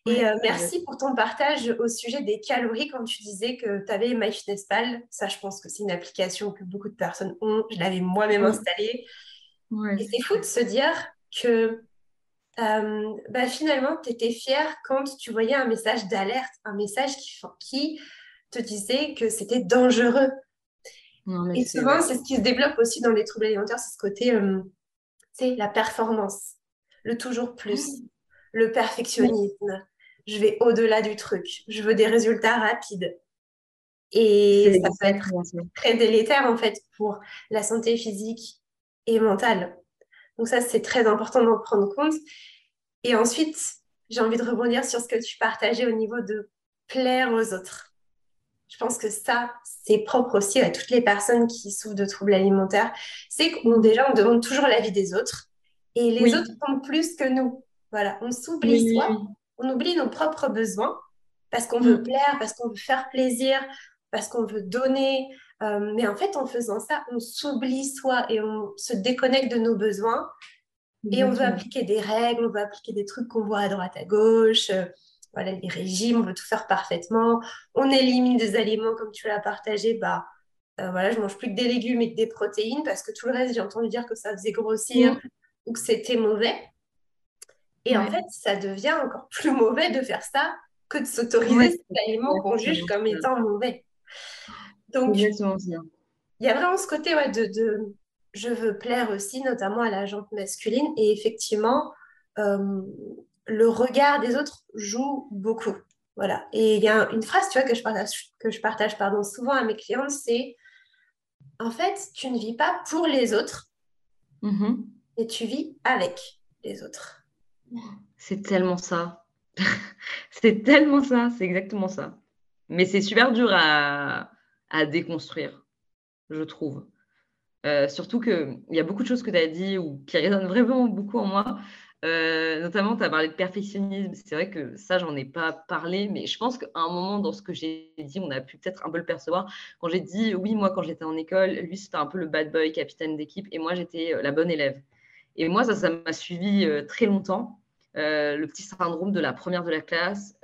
Et euh, merci pour ton partage au sujet des calories quand tu disais que tu avais MyFitnessPal. Ça, je pense que c'est une application que beaucoup de personnes ont. Je l'avais moi-même installée. Et c'est fou de se dire que euh, bah, finalement, tu étais fière quand tu voyais un message d'alerte, un message qui, qui te disait que c'était dangereux. et souvent, c'est ce qui se développe aussi dans les troubles alimentaires, c'est ce côté, c'est euh, la performance, le toujours plus, le perfectionnisme. Je vais au-delà du truc, je veux des résultats rapides. Et ça peut être très délétère en fait pour la santé physique et mentale. Donc ça, c'est très important d'en prendre compte. Et ensuite, j'ai envie de rebondir sur ce que tu partageais au niveau de plaire aux autres. Je pense que ça, c'est propre aussi à toutes les personnes qui souffrent de troubles alimentaires. C'est qu'on déjà, on demande toujours l'avis des autres. Et les autres font plus que nous. Voilà, on s'oublie soi, on oublie nos propres besoins parce qu'on veut mm. plaire, parce qu'on veut faire plaisir, parce qu'on veut donner. Euh, mais en fait, en faisant ça, on s'oublie soi et on se déconnecte de nos besoins. Et on veut appliquer des règles, on veut appliquer des trucs qu'on voit à droite, à gauche. Euh, voilà, les régimes, on veut tout faire parfaitement. On élimine des aliments comme tu l'as partagé. Bah, euh, voilà, je mange plus que des légumes et que des protéines parce que tout le reste, j'ai entendu dire que ça faisait grossir ou que c'était mauvais. Et en fait, ça devient encore plus mauvais de faire ça que de s'autoriser ces aliments qu'on juge comme étant mauvais. Donc, il y a vraiment ce côté ouais, de, de, je veux plaire aussi, notamment à la jante masculine. Et effectivement, euh, le regard des autres joue beaucoup. Voilà. Et il y a une phrase, tu vois, que je partage, que je partage pardon, souvent à mes clients, c'est en fait, tu ne vis pas pour les autres, mm-hmm. et tu vis avec les autres. C'est tellement ça. c'est tellement ça, c'est exactement ça. Mais c'est super dur à, déconstruire, je trouve. Euh, surtout qu'il y a beaucoup de choses que tu as dit ou qui résonnent vraiment beaucoup en moi. Euh, notamment, tu as parlé de perfectionnisme. C'est vrai que ça, j'en ai pas parlé, mais je pense qu'à un moment dans ce que j'ai dit, on a pu peut-être un peu le percevoir. Quand j'ai dit, oui, moi, quand j'étais en école, lui, c'était un peu le bad boy, capitaine d'équipe, et moi, j'étais euh, la bonne élève. Et moi, ça, ça m'a suivi euh, très longtemps. Le petit syndrome de la première de la classe.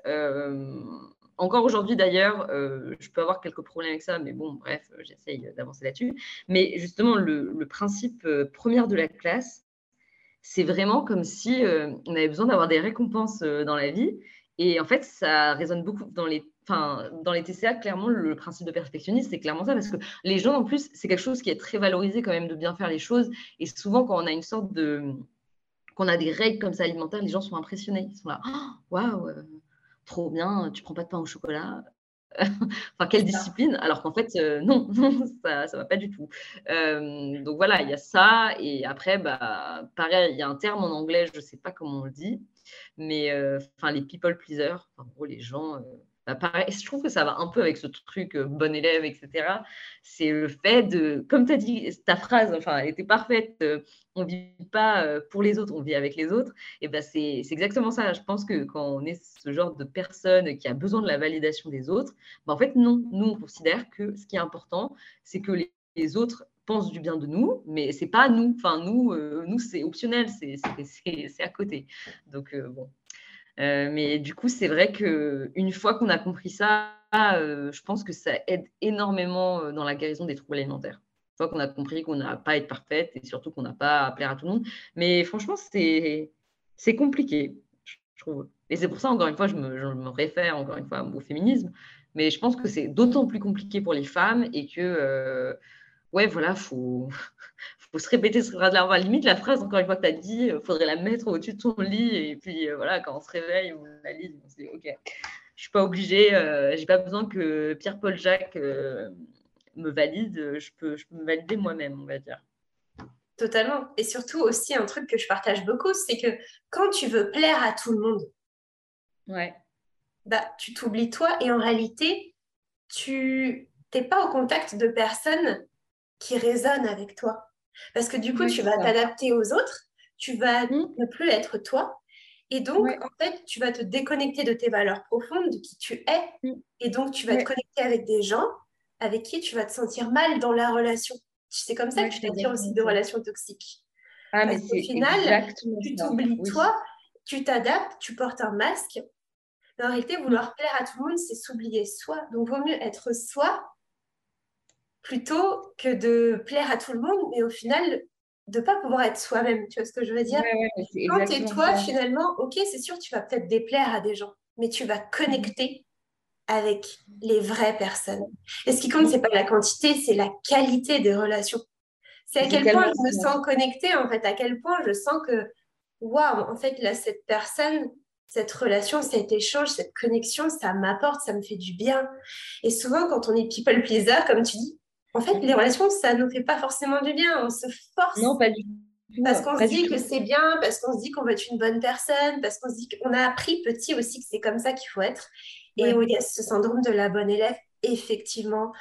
encore aujourd'hui, d'ailleurs, je peux avoir quelques problèmes avec ça, mais bon, bref, j'essaye d'avancer là-dessus. Mais justement, le, principe première de la classe, c'est vraiment comme si euh, on avait besoin d'avoir des récompenses euh, dans la vie. Et en fait, ça résonne beaucoup dans les, enfin, dans les TCA. Clairement, le principe de perfectionnisme, c'est clairement ça, parce que les gens, en plus, c'est quelque chose qui est très valorisé quand même de bien faire les choses. Et souvent, quand on a une sorte de, qu'on a des règles comme ça alimentaires, les gens sont impressionnés. Ils sont là, waouh, euh, trop bien, tu prends pas de pain au chocolat. enfin, quelle discipline Alors qu'en fait, euh, non, ça ne va pas du tout. Euh, donc voilà, il y a ça. Et après, bah, pareil, il y a un terme en anglais, je ne sais pas comment on le dit, mais euh, enfin, les people pleasers, en gros, les gens bah, je trouve que ça va un peu avec ce truc euh, bon élève, etc. C'est le fait de, comme tu as dit, ta phrase, enfin, était parfaite, euh, on ne vit pas euh, pour les autres, on vit avec les autres. Et ben c'est exactement ça. Je pense que quand on est ce genre de personne qui a besoin de la validation des autres, bah, en fait, non, nous, on considère que ce qui est important, c'est que les, autres pensent du bien de nous, mais c'est pas nous. Enfin, nous, nous c'est optionnel, c'est à côté. Donc, bon, euh, mais du coup, c'est vrai qu'une fois qu'on a compris ça, euh, je pense que ça aide énormément euh, dans la guérison des troubles alimentaires. Une fois qu'on a compris qu'on n'a pas à être parfaite et surtout qu'on n'a pas à plaire à tout le monde. Mais franchement, c'est compliqué, je trouve. Et c'est pour ça, encore une fois, je me, réfère encore une fois au féminisme. Mais je pense que c'est d'autant plus compliqué pour les femmes et que, ouais, voilà, faut, faut se répéter ce phrase là limite la phrase encore une fois que tu as dit il euh, faudrait la mettre au-dessus de ton lit et puis euh, voilà quand on se réveille on la lit on se dit ok Je suis pas obligée, euh, j'ai pas besoin que Pierre-Paul Jacques euh, me valide. Je peux, je peux me valider moi-même, on va dire. Totalement. Et surtout aussi un truc que je partage beaucoup, c'est que quand tu veux plaire à tout le monde, ouais. bah, tu t'oublies toi et en réalité, tu n'es pas au contact de personnes qui résonnent avec toi. Parce que du coup, tu vas t'adapter aux autres, tu vas mmh. ne plus être toi. Et donc, en fait, tu vas te déconnecter de tes valeurs profondes, de qui tu es. Mmh. Et donc, tu vas te connecter avec des gens avec qui tu vas te sentir mal dans la relation. C'est comme ça que tu t'attires aussi de relations toxiques. Ah, mais au final, tu t'oublies toi, tu t'adaptes, tu portes un masque. Mais en réalité, vouloir plaire à tout le monde, c'est s'oublier soi. Donc, vaut mieux être soi plutôt que de plaire à tout le monde, mais au final, de pas pouvoir être soi-même. Tu vois ce que je veux dire? Quand tu es toi, finalement, ok, c'est sûr, tu vas peut-être déplaire à des gens, mais tu vas connecter avec les vraies personnes. Et ce qui compte, c'est pas la quantité, c'est la qualité des relations. C'est à quel point je me sens connectée, en fait, à quel point je sens que, waouh, en fait, là, cette personne, cette relation, cet échange, cette connexion, ça m'apporte, ça me fait du bien. Et souvent, quand on est people pleaser, comme tu dis, en fait, les relations, ça ne nous fait pas forcément du bien. On se force. Non, pas du tout. Parce qu'on se dit que c'est bien, parce qu'on se dit qu'on va être une bonne personne, parce qu'on se dit qu'on a appris petit aussi que c'est comme ça qu'il faut être. Et il y a ce syndrome de la bonne élève, effectivement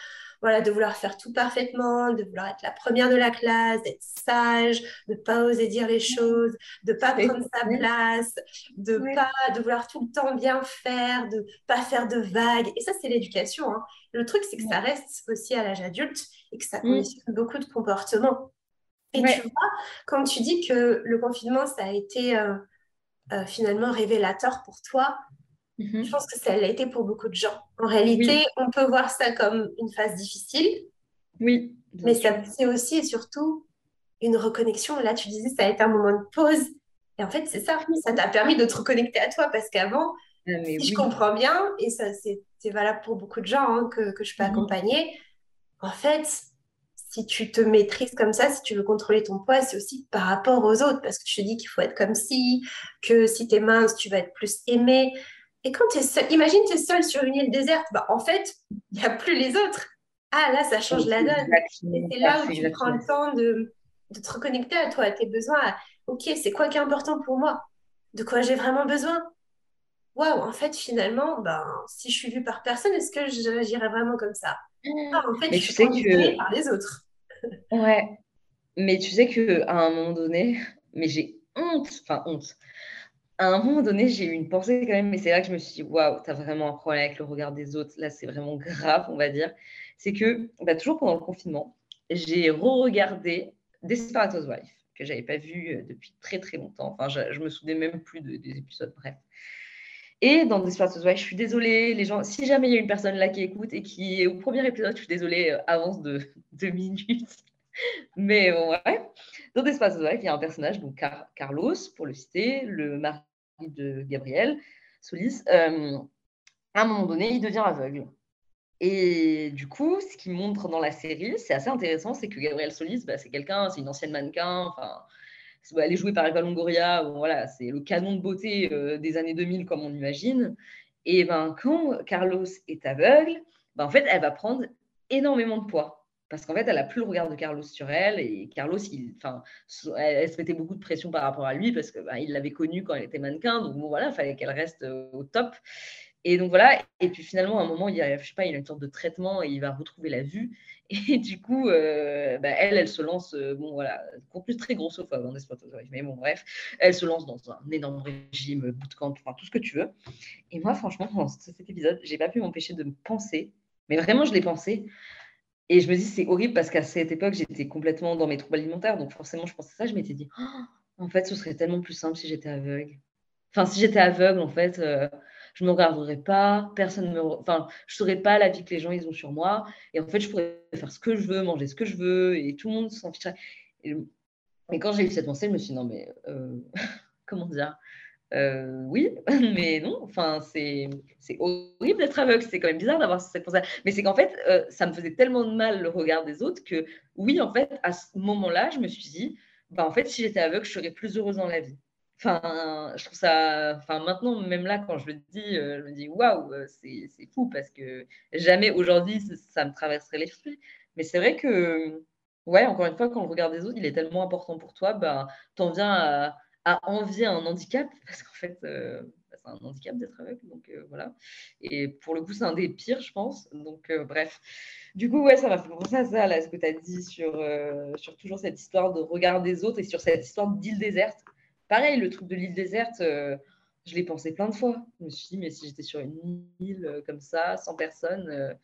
voilà, de vouloir faire tout parfaitement, de vouloir être la première de la classe, d'être sage, de ne pas oser dire les choses, de ne pas prendre sa place, de pas de vouloir tout le temps bien faire, de pas faire de vagues. Et ça, c'est l'éducation. Hein. Le truc, c'est que ça reste aussi à l'âge adulte et que ça mm. conditionne beaucoup de comportements. Et tu vois, quand tu dis que le confinement, ça a été euh, euh, finalement révélateur pour toi, Mhm. Je pense que ça l'a été pour beaucoup de gens. En réalité, on peut voir ça comme une phase difficile. Oui. Mais c'est aussi et surtout une reconnexion. Là, tu disais, ça a été un moment de pause. Et en fait, c'est ça. Ça t'a permis de te reconnecter à toi parce qu'avant, ah, si je comprends bien, et ça, c'est valable pour beaucoup de gens hein, que, que, je peux mhm. accompagner, en fait, si tu te maîtrises comme ça, si tu veux contrôler ton poids, c'est aussi par rapport aux autres, parce que tu te dis qu'il faut être comme si, que si tu es mince, tu vas être plus aimé, et quand tu es seul, imagine tu es seul sur une île déserte, bah, en fait, il n'y a plus les autres. Ah là, ça change la donne. C'est là où tu prends le temps de, de, te reconnecter à toi, à tes besoins. ok, c'est quoi qui est important pour moi? De quoi j'ai vraiment besoin? Waouh, en fait, finalement, ben, si je suis vue par personne, est-ce que j'agirais vraiment comme ça? Ah, En fait, Mais je tu sais que... par les autres. ouais. Mais tu sais qu'à un moment donné, mais j'ai honte, enfin honte à un moment donné, j'ai eu une pensée quand même, mais c'est là que je me suis dit, waouh, tu as vraiment un problème avec le regard des autres. Là, c'est vraiment grave, on va dire. C'est que, bah, toujours pendant le confinement, j'ai re-regardé Desperate Housewives, que j'avais pas vu euh, depuis très très longtemps. Enfin, je, je me souvenais même plus des épisodes, bref. Et dans Desperate Housewives, je suis désolée, les gens, si jamais il y a une personne là qui écoute et qui est au premier épisode, je suis désolée, euh, avance de deux minutes. Mais bon, ouais. Dans Desperate Housewives, il y a un personnage, donc Carlos, pour le citer, le mari de Gabriel Solis, euh, à un moment donné, il devient aveugle. Et du coup, ce qu'il montre dans la série, c'est assez intéressant, c'est que Gabriel Solis, bah, c'est quelqu'un, c'est une ancienne mannequin, enfin, elle est jouée par Eva Longoria, voilà, c'est le canon de beauté euh, des années 2000 comme on imagine. Et ben, quand Carlos est aveugle, ben, en fait, elle va prendre énormément de poids parce qu'en fait, elle a plus le regard de Carlos sur elle. Et Carlos, elle, se mettait beaucoup de pression par rapport à lui parce qu'il bah, l'avait connue quand elle était mannequin. Donc bon, voilà, il fallait qu'elle reste euh, au top. Et donc voilà. Et puis finalement, à un moment, il y a, je sais pas, il a une sorte de traitement et il va retrouver la vue. Et du coup, euh, bah, elle, elle se lance, euh, bon voilà, plus très grossophobe hein, mais bon, bref, elle se lance dans un énorme régime, bootcamp, tout ce que tu veux. Et moi, franchement, dans cet épisode, j'ai pas pu m'empêcher de penser, mais vraiment, je l'ai pensé et je me dis, c'est horrible parce qu'à cette époque, j'étais complètement dans mes troubles alimentaires. Donc forcément, je pensais ça. Je m'étais dit, oh, en fait, ce serait tellement plus simple si j'étais aveugle. Enfin, si j'étais aveugle, en fait, euh, je ne me regarderais pas. Personne me... Enfin, je ne saurais pas la vie que les gens ils ont sur moi. Et en fait, je pourrais faire ce que je veux, manger ce que je veux. Et tout le monde s'en ficherait. Et, quand j'ai eu cette pensée, je me suis dit, non, mais euh, comment dire? Euh, oui, mais non, enfin, c'est horrible d'être aveugle, c'est quand même bizarre d'avoir cette pensée. Mais c'est qu'en fait, euh, ça me faisait tellement de mal le regard des autres que, oui, en fait, à ce moment-là, je me suis dit, bah, en fait, si j'étais aveugle, je serais plus heureuse dans la vie. Enfin, je trouve ça. Enfin, maintenant, même là, quand je le dis, je me dis waouh, c'est fou parce que jamais aujourd'hui ça me traverserait l'esprit. Mais c'est vrai que, ouais, encore une fois, quand le regard des autres, il est tellement important pour toi, ben, en viens à, à envier un handicap parce qu'en fait, un handicap d'être aveugle. Donc euh, voilà. Et pour le coup, c'est un des pires, je pense. Donc euh, bref. Du coup, ouais, ça m'a fait penser à ça, là, ce que tu as dit sur, euh, sur toujours cette histoire de regard des autres et sur cette histoire d'île déserte. Pareil, le truc de l'île déserte, je l'ai pensé plein de fois. Je me suis dit, mais si j'étais sur une île comme ça, sans personne,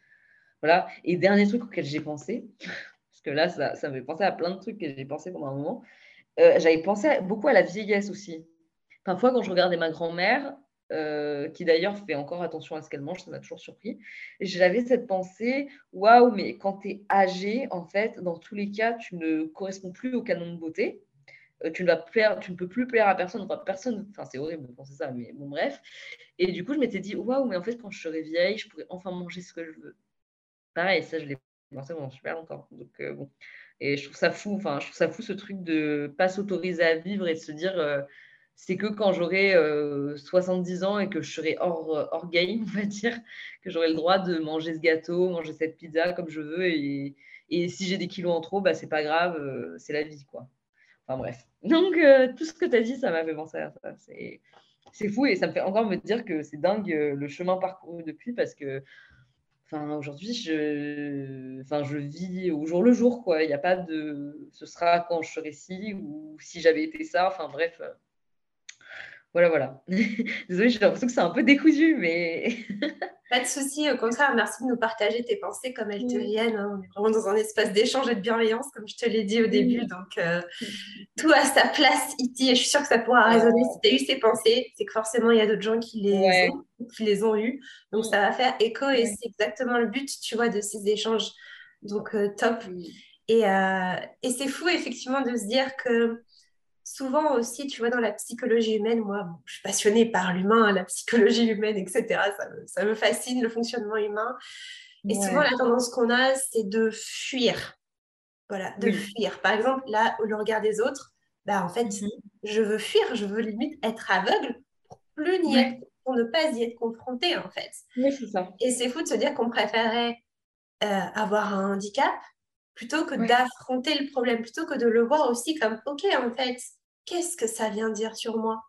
voilà. Et dernier truc auquel j'ai pensé, parce que là, ça me fait penser à plein de trucs que j'ai pensé pendant un moment. J'avais pensé beaucoup à la vieillesse aussi. Parfois, quand je regardais ma grand-mère, euh, qui d'ailleurs fait encore attention à ce qu'elle mange, ça m'a toujours surpris. J'avais cette pensée, waouh, mais quand tu es âgé, en fait, dans tous les cas, tu ne corresponds plus au canon de beauté. Euh, tu, ne vas plaire, tu ne peux plus plaire à personne, enfin personne, enfin c'est horrible de penser ça, mais bon bref. Et du coup, je m'étais dit, waouh, mais en fait, quand je serai vieille, je pourrais enfin manger ce que je veux. Pareil, ça, je l'ai pensé pendant super longtemps. Donc, euh, bon. Et je trouve ça fou, enfin, je trouve ça fou ce truc de pas s'autoriser à vivre et de se dire, c'est que quand j'aurai 70 euh, ans et que je serai hors, hors game, on va dire, que j'aurai le droit de manger ce gâteau, manger cette pizza comme je veux. Et, si j'ai des kilos en trop, bah, c'est pas grave, euh, c'est la vie, quoi. Enfin bref. Donc, euh, tout ce que tu as dit, ça m'a fait penser à ça. C'est fou et ça me fait encore me dire que c'est dingue le chemin parcouru depuis parce que Aujourd'hui, je, je vis au jour le jour, quoi. Il n'y a pas de, ce sera quand je serai ci ou si j'avais été ça. Enfin, bref, voilà, voilà. Désolée, j'ai l'impression que c'est un peu décousu, mais. Pas de souci, au contraire, merci de nous partager tes pensées comme elles te viennent. Hein. On est vraiment dans un espace d'échange et de bienveillance, comme je te l'ai dit au début. Donc, euh, tout a sa place ici et je suis sûre que ça pourra résonner. Si tu as eu ces pensées, c'est que forcément, il y a d'autres gens qui les, ont, qui les ont eues. Donc, ça va faire écho et c'est exactement le but, tu vois, de ces échanges. Donc, euh, top. Et, euh, et c'est fou, effectivement, de se dire que souvent aussi, tu vois, dans la psychologie humaine, moi, je suis passionnée par l'humain, la psychologie humaine, etc. Ça me, fascine, le fonctionnement humain. Et souvent, la tendance qu'on a, c'est de fuir. Voilà, de fuir. Par exemple, là, le regard des autres, bah, en fait, mhm. je veux fuir, je veux limite être aveugle pour plus n'y être, pour ne pas y être confrontée, en fait. Oui, c'est ça. Et c'est fou de se dire qu'on préférait euh, avoir un handicap plutôt que d'affronter le problème, plutôt que de le voir aussi comme, OK, en fait, qu'est-ce que ça vient dire sur moi?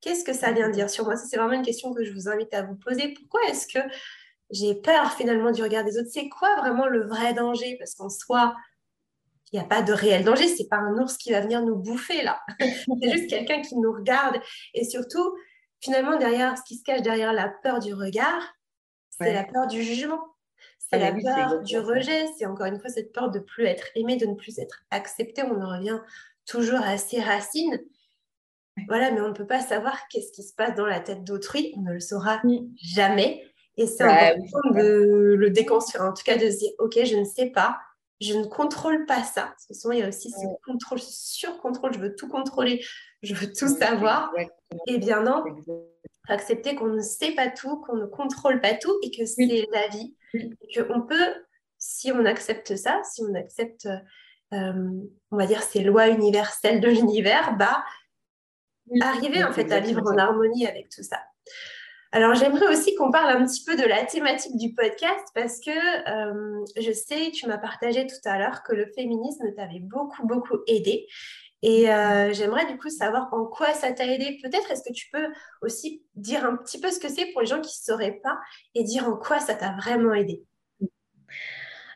Qu'est-ce que ça vient dire sur moi? C'est vraiment une question que je vous invite à vous poser. Pourquoi est-ce que j'ai peur finalement du regard des autres? C'est quoi vraiment le vrai danger? Parce qu'en soi, il n'y a pas de réel danger. C'est pas un ours qui va venir nous bouffer là. c'est juste quelqu'un qui nous regarde. Et surtout, finalement, derrière ce qui se cache derrière la peur du regard, c'est la peur du jugement. C'est ah, la peur du rejet. C'est encore une fois cette peur de ne plus être aimé, de ne plus être accepté. On en revient toujours à ses racines. Voilà, mais on ne peut pas savoir qu'est-ce qui se passe dans la tête d'autrui. On ne le saura jamais. Et c'est important de le déconstruire, en tout cas de se dire, OK, je ne sais pas, je ne contrôle pas ça. Parce que souvent, il y a aussi ce contrôle, sur-contrôle, je veux tout contrôler, je veux tout savoir. Eh bien non, accepter qu'on ne sait pas tout, qu'on ne contrôle pas tout et que c'est la vie. Et qu'on peut, si on accepte ça, si on accepte euh, on va dire, ces lois universelles de l'univers, bah, arriver en fait à vivre en harmonie avec tout ça. Alors j'aimerais aussi qu'on parle un petit peu de la thématique du podcast parce que euh, je sais, tu m'as partagé tout à l'heure que le féminisme t'avait beaucoup, beaucoup aidé. Et euh, j'aimerais du coup savoir en quoi ça t'a aidé. Peut-être est-ce que tu peux aussi dire un petit peu ce que c'est pour les gens qui ne sauraient pas et dire en quoi ça t'a vraiment aidé?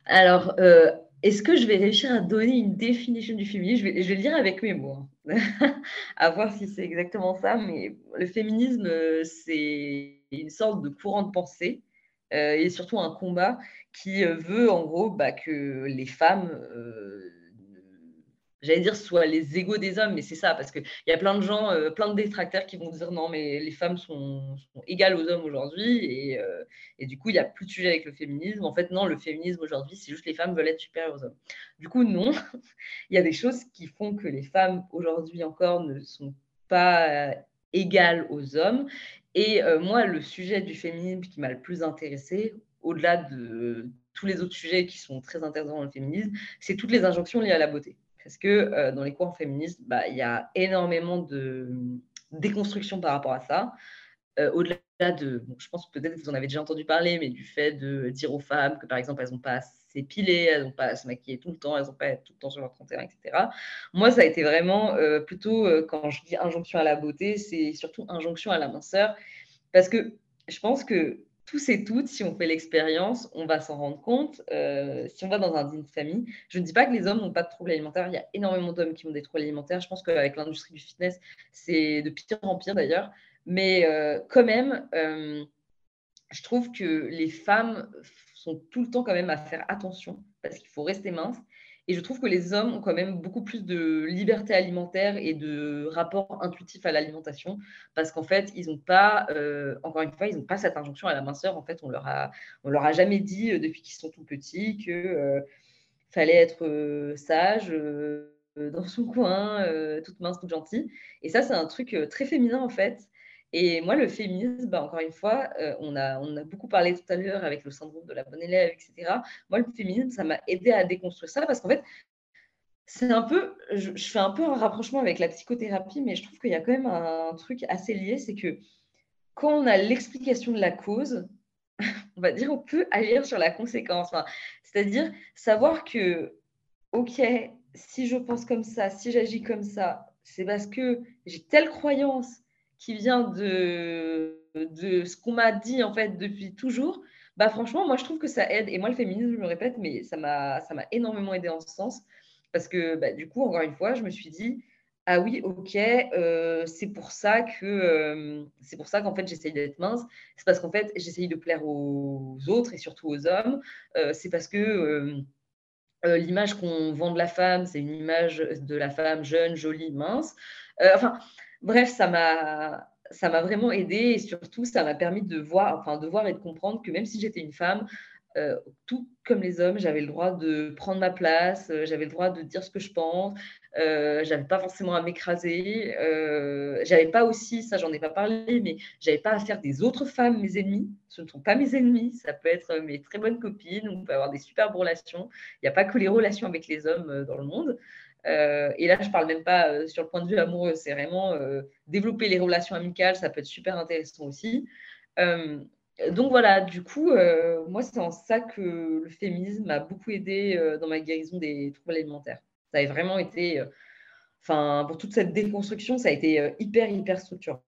Alors, est-ce que je vais réussir à donner une définition du féminisme? Je vais, je le dire avec mes mots, hein. à voir si c'est exactement ça. Mais le féminisme, euh, c'est une sorte de courant de pensée euh, et surtout un combat qui euh, veut en gros bah, que les femmes j'allais dire soit les égaux des hommes, mais c'est ça, parce qu'il y a plein de gens, euh, plein de détracteurs qui vont dire non, mais les femmes sont, égales aux hommes aujourd'hui, et, euh, et, du coup, il n'y a plus de sujet avec le féminisme. En fait, non, le féminisme aujourd'hui, c'est juste les femmes veulent être supérieures aux hommes. Du coup, non, il y a des choses qui font que les femmes aujourd'hui encore ne sont pas euh, égales aux hommes. Et moi, le sujet du féminisme qui m'a le plus intéressé, au-delà de tous les autres sujets qui sont très intéressants dans le féminisme, c'est toutes les injonctions liées à la beauté. Parce que dans les cours féministes, bah, il y a énormément de déconstruction par rapport à ça. Au-delà de, je pense peut-être que vous en avez déjà entendu parler, mais du fait de dire aux femmes que par exemple elles n'ont pas à s'épiler, elles n'ont pas à se maquiller tout le temps, elles n'ont pas à être tout le temps sur leur 31, etc. Moi, ça a été vraiment plutôt, quand je dis injonction à la beauté, c'est surtout injonction à la minceur. Parce que je pense que tous et toutes, si on fait l'expérience, on va s'en rendre compte. Euh, si on va dans un dîner de famille, je ne dis pas que les hommes n'ont pas de troubles alimentaires. Il y a énormément d'hommes qui ont des troubles alimentaires. Je pense qu'avec l'industrie du fitness, c'est de pire en pire d'ailleurs. Mais euh, quand même, euh, je trouve que les femmes sont tout le temps quand même à faire attention parce qu'il faut rester mince. Et je trouve que les hommes ont quand même beaucoup plus de liberté alimentaire et de rapport intuitif à l'alimentation parce qu'en fait, ils n'ont pas, euh, encore une fois, ils n'ont pas cette injonction à la minceur. En fait, on leur a, on leur a jamais dit euh, depuis qu'ils sont tout petits que euh, fallait être sage dans son coin, toute mince, toute gentille. Et ça, c'est un truc très féminin en fait. Et moi, le féminisme, bah, encore une fois, euh, on, a, on a beaucoup parlé tout à l'heure avec le syndrome de la bonne élève, etc. Moi, le féminisme, ça m'a aidé à déconstruire ça parce qu'en fait, c'est un peu, je, fais un peu un rapprochement avec la psychothérapie, mais je trouve qu'il y a quand même un, truc assez lié, c'est que quand on a l'explication de la cause, on va dire, on peut agir sur la conséquence. C'est-à-dire savoir que, OK, si je pense comme ça, si j'agis comme ça, c'est parce que j'ai telle croyance qui vient de, de ce qu'on m'a dit en fait depuis toujours, bah franchement, moi je trouve que ça aide. Et moi, le féminisme, je me répète, mais ça m'a énormément aidé en ce sens. Parce que bah, du coup, encore une fois, je me suis dit, ah oui, ok, euh, c'est pour ça que euh, c'est pour ça qu'en fait j'essaye d'être mince. C'est parce qu'en fait j'essaye de plaire aux autres et surtout aux hommes. Euh, c'est parce que l'image qu'on vend de la femme, c'est une image de la femme jeune, jolie, mince. enfin, bref, ça m'a vraiment aidé et surtout ça m'a permis de voir, enfin de voir et de comprendre que même si j'étais une femme, euh, tout comme les hommes, j'avais le droit de prendre ma place, euh, j'avais le droit de dire ce que je pense, euh, j'avais pas forcément à m'écraser, j'avais pas aussi, ça j'en ai pas parlé, mais j'avais pas à faire des autres femmes mes ennemis. Ce ne sont pas mes ennemis, ça peut être mes très bonnes copines, on peut avoir des superbes relations. Il n'y a pas que les relations avec les hommes dans le monde. Euh, et là, je ne parle même pas euh, sur le point de vue amoureux, c'est vraiment euh, développer les relations amicales, ça peut être super intéressant aussi. donc voilà, du coup, moi, c'est en ça que le féminisme m'a beaucoup aidé dans ma guérison des troubles alimentaires. Ça a vraiment été, enfin, pour toute cette déconstruction, ça a été hyper, hyper structurant.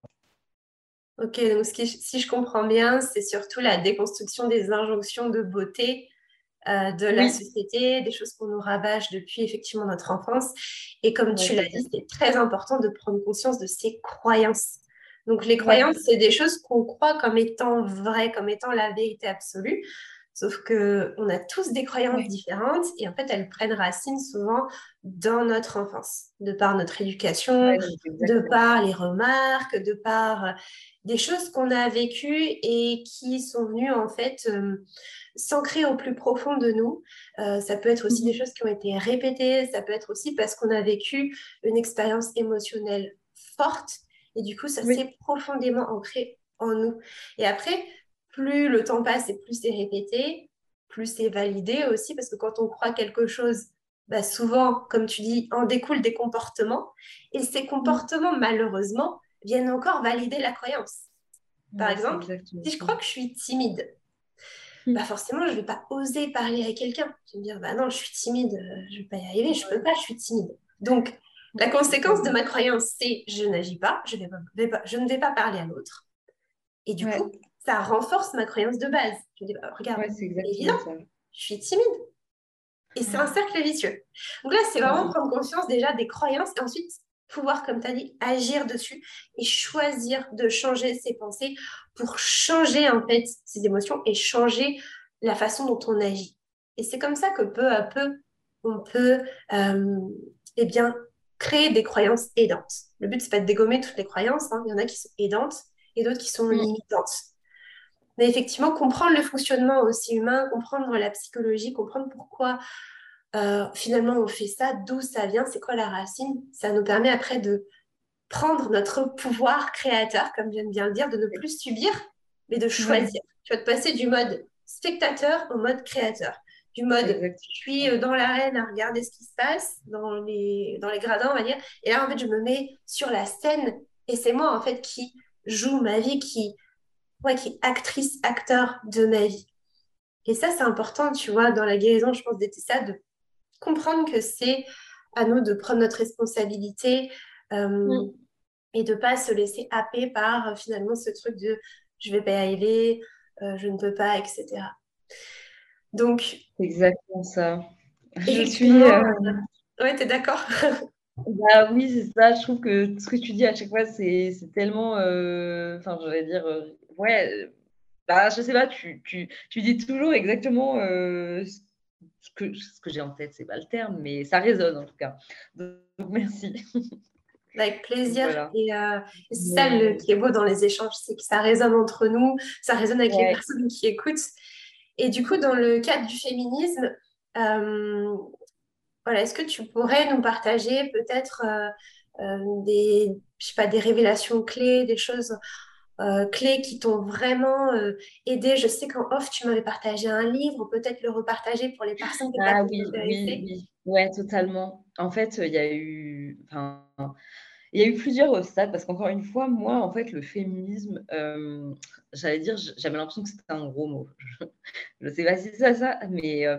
Ok, donc si je comprends bien, c'est surtout la déconstruction des injonctions de beauté euh, de la société, des choses qu'on nous rabâche depuis effectivement notre enfance. Et comme tu l'as dit, c'est très important de prendre conscience de ses croyances. Donc les croyances, c'est des choses qu'on croit comme étant vraies, comme étant la vérité absolue. Sauf que on a tous des croyances différentes et en fait elles prennent racine souvent dans notre enfance, de par notre éducation, de par les remarques, de par euh, des choses qu'on a vécues et qui sont venues en fait euh, s'ancrer au plus profond de nous. Euh, ça peut être aussi des choses qui ont été répétées, ça peut être aussi parce qu'on a vécu une expérience émotionnelle forte et du coup ça s'est profondément ancré en nous. Et après, plus le temps passe et plus c'est répété, plus c'est validé aussi, parce que quand on croit quelque chose, bah souvent, comme tu dis, en découle des comportements. Et ces comportements, malheureusement, viennent encore valider la croyance. Par exemple, si je crois que je suis timide, hmm. bah forcément, je ne vais pas oser parler à quelqu'un. Je vais me dire, bah non, je suis timide, je ne vais pas y arriver, je ne peux pas, je suis timide. Donc, la conséquence de ma croyance, c'est je n'agis pas, je, vais pas, je ne vais pas parler à l'autre. Et du coup, ça renforce ma croyance de base. Je dis, bah, regarde, c'est évident, je suis timide. Et c'est un cercle vicieux. Donc là, c'est vraiment prendre conscience déjà des croyances et ensuite pouvoir, comme tu as dit, agir dessus et choisir de changer ses pensées pour changer en fait ses émotions et changer la façon dont on agit. Et c'est comme ça que peu à peu, on peut euh, eh bien, créer des croyances aidantes. Le but, c'est pas de dégommer toutes les croyances. Hein. Il y en a qui sont aidantes et d'autres qui sont limitantes. Mais effectivement, comprendre le fonctionnement aussi humain, comprendre la psychologie, comprendre pourquoi euh, finalement on fait ça, d'où ça vient, c'est quoi la racine, ça nous permet après de prendre notre pouvoir créateur, comme j'aime bien le dire, de ne plus subir, mais de choisir. Tu vas te passer du mode spectateur au mode créateur. du mode je suis euh, dans l'arène à regarder ce qui se passe dans les, dans les gradins, on va dire. Et là, en fait, je me mets sur la scène et c'est moi, en fait, qui joue ma vie, qui, ouais, qui est actrice, acteur de ma vie. Et ça, c'est important, tu vois, dans la guérison, je pense, d'être ça, de comprendre que c'est à nous de prendre notre responsabilité euh, mm. et de pas se laisser happer par euh, finalement ce truc de je vais pas y arriver, je ne peux pas, etc. Donc. Exactement ça. Je suis. Euh... Ouais, t'es d'accord Bah oui, c'est ça. Je trouve que ce que tu dis à chaque fois, c'est tellement. Euh, enfin, je vais dire. Euh, ouais. Euh, bah, je sais pas, tu, tu, tu dis toujours exactement ce que, ce que j'ai en tête. C'est pas le terme, mais ça résonne en tout cas. Donc, merci. Avec plaisir. Et, c'est ça le, qui est beau dans les échanges, c'est que ça résonne entre nous, ça résonne avec les personnes qui écoutent. Et du coup, dans le cadre du féminisme, euh, voilà, est-ce que tu pourrais nous partager peut-être euh, euh, des, je sais pas, des révélations clés, des choses clés qui t'ont vraiment aidé Je sais qu'en off, tu m'avais partagé un livre, peut-être le repartager pour les personnes qui Ah oui, oui, oui, ouais, totalement. En fait, il y a eu, il y a eu plusieurs obstacles parce qu'encore une fois, moi, en fait, le féminisme, euh, j'allais dire, j'avais l'impression que c'était un gros mot. Je ne sais pas si c'est ça, ça, mais euh,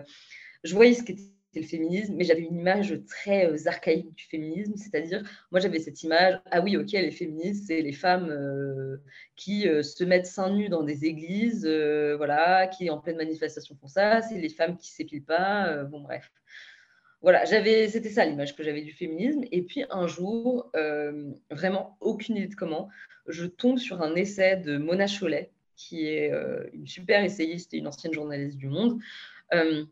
je voyais ce le féminisme, mais j'avais une image très euh, archaïque du féminisme, c'est-à-dire, moi, j'avais cette image, ah oui, ok, les féministes, c'est les femmes qui se mettent seins nus dans des églises, voilà, qui en pleine manifestation font ça, c'est les femmes qui s'épilent pas, bon, bref voilà, j'avais, c'était ça l'image que j'avais du féminisme. Et puis un jour, euh, vraiment aucune idée de comment, je tombe sur un essai de Mona Chollet, qui est euh, une super essayiste et une ancienne journaliste du Monde, euh,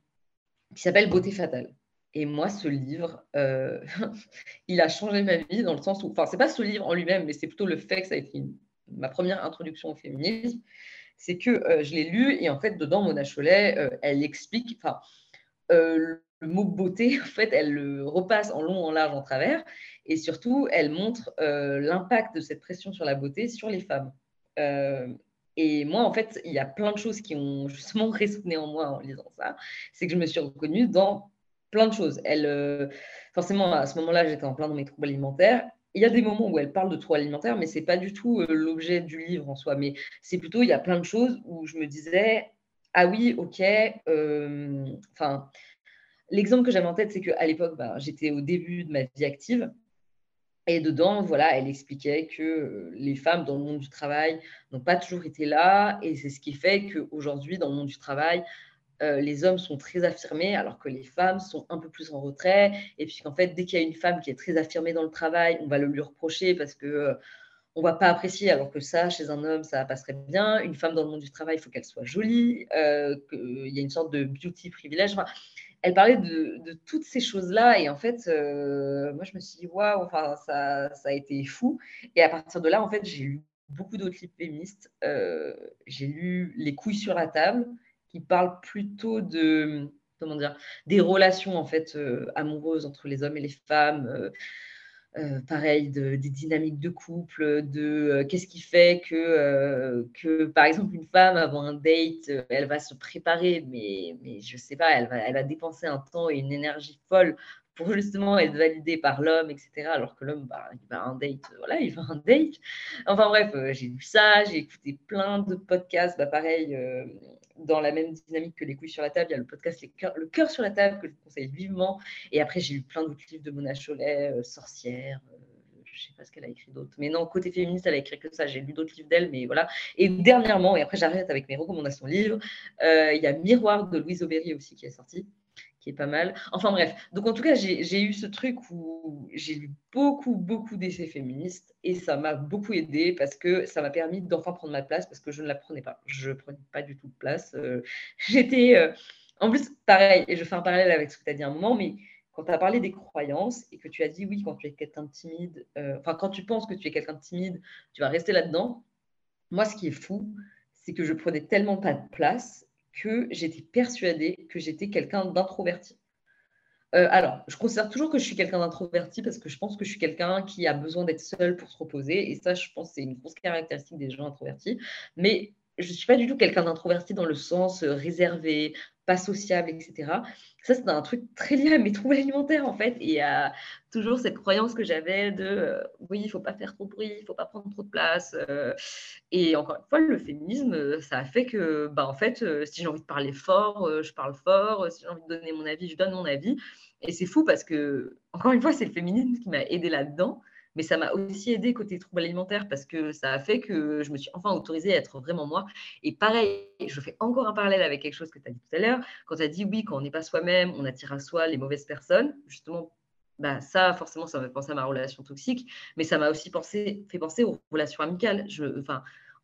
qui s'appelle Beauté fatale. Et moi, ce livre, il a changé ma vie dans le sens où, enfin, c'est pas ce livre en lui-même, mais c'est plutôt le fait que ça a été ma première introduction au féminisme. C'est que je l'ai lu et en fait, dedans, Mona Chollet, elle explique, enfin, le mot beauté, en fait, elle le repasse en long, en large, en travers. Et surtout, elle montre euh, l'impact de cette pression sur la beauté sur les femmes. Euh, et moi, en fait, il y a plein de choses qui ont justement résonné en moi en lisant ça. C'est que je me suis reconnue dans plein de choses. Elle, euh, forcément, à ce moment-là, j'étais en plein dans mes troubles alimentaires. Il y a des moments où elle parle de troubles alimentaires, mais c'est pas du tout l'objet du livre en soi. Mais c'est plutôt, il y a plein de choses où je me disais, ah oui, ok, enfin L'exemple que j'avais en tête, c'est qu'à l'époque, ben, j'étais au début de ma vie active. Et dedans, voilà, elle expliquait que euh, les femmes dans le monde du travail n'ont pas toujours été là. Et c'est ce qui fait qu'aujourd'hui, dans le monde du travail, euh, les hommes sont très affirmés alors que les femmes sont un peu plus en retrait. Et puis qu'en fait, dès qu'il y a une femme qui est très affirmée dans le travail, on va le lui reprocher parce que euh, on va pas apprécier, alors que ça, chez un homme, ça passerait bien. Une femme dans le monde du travail, il faut qu'elle soit jolie, qu'il y a une sorte de beauty privilège elle parlait de, toutes ces choses-là. Et en fait, euh, moi, je me suis dit, waouh, enfin, ça, a été fou. Et à partir de là, en fait, j'ai lu beaucoup d'autres livres féministes. Euh, j'ai lu Les couilles sur la table, qui parlent plutôt de, des relations, en fait, euh, amoureuses entre les hommes et les femmes. Euh, pareil, des dynamiques de couple, de euh, qu'est-ce qui fait que, euh, que, par exemple, une femme, avant un date, elle va se préparer, mais, mais je ne sais pas, elle va, elle va dépenser un temps et une énergie folle pour justement être validée par l'homme, etc. Alors que l'homme, bah, il va un date, voilà, il va un date. Enfin bref, j'ai lu ça, j'ai écouté plein de podcasts, bah, pareil, dans la même dynamique que les couilles sur la table, il y a le podcast Le cœur sur la table que je conseille vivement. Et après, j'ai lu plein d'autres livres de Mona Chollet, euh, Sorcière. Euh, je ne sais pas ce qu'elle a écrit d'autre. Mais non, côté féministe, elle a écrit que ça. J'ai lu d'autres livres d'elle, mais voilà. Et dernièrement, et après j'arrête avec mes recommandations livres, euh, il y a Miroir de Louise Aubéry aussi qui est sorti qui est pas mal. Enfin bref, donc en tout cas, j'ai eu ce truc où j'ai lu beaucoup, beaucoup d'essais féministes et ça m'a beaucoup aidé parce que ça m'a permis d'enfin prendre ma place parce que je ne la prenais pas. Je ne prenais pas du tout de place. Euh, j'étais. Euh, en plus, pareil, et je fais un parallèle avec ce que tu as dit un moment, mais quand tu as parlé des croyances et que tu as dit oui, quand tu es quelqu'un de timide, euh, enfin, quand tu penses que tu es quelqu'un de timide, tu vas rester là-dedans. Moi, ce qui est fou, c'est que je prenais tellement pas de place que j'étais persuadée que j'étais quelqu'un d'introverti. Euh, alors, je considère toujours que je suis quelqu'un d'introverti parce que je pense que je suis quelqu'un qui a besoin d'être seul pour se reposer. Et ça, je pense, c'est une grosse caractéristique des gens introvertis. Mais je ne suis pas du tout quelqu'un d'introverti dans le sens euh, réservé, pas sociable, etc. Ça, c'est un truc très lié à mes troubles alimentaires, en fait. Et à toujours cette croyance que j'avais de euh, oui, il ne faut pas faire trop de bruit, il ne faut pas prendre trop de place. Euh. et encore une fois, le féminisme, ça a fait que, bah, en fait, si j'ai envie de parler fort, je parle fort. Si j'ai envie de donner mon avis, je donne mon avis. Et c'est fou parce que, encore une fois, c'est le féminisme qui m'a aidé là-dedans mais ça m'a aussi aidé côté troubles alimentaires parce que ça a fait que je me suis enfin autorisée à être vraiment moi. Et pareil, je fais encore un parallèle avec quelque chose que tu as dit tout à l'heure. Quand tu as dit oui, quand on n'est pas soi-même, on attire à soi les mauvaises personnes, justement, bah, ça, forcément, ça m'a fait penser à ma relation toxique, mais ça m'a aussi fait penser aux relations amicales.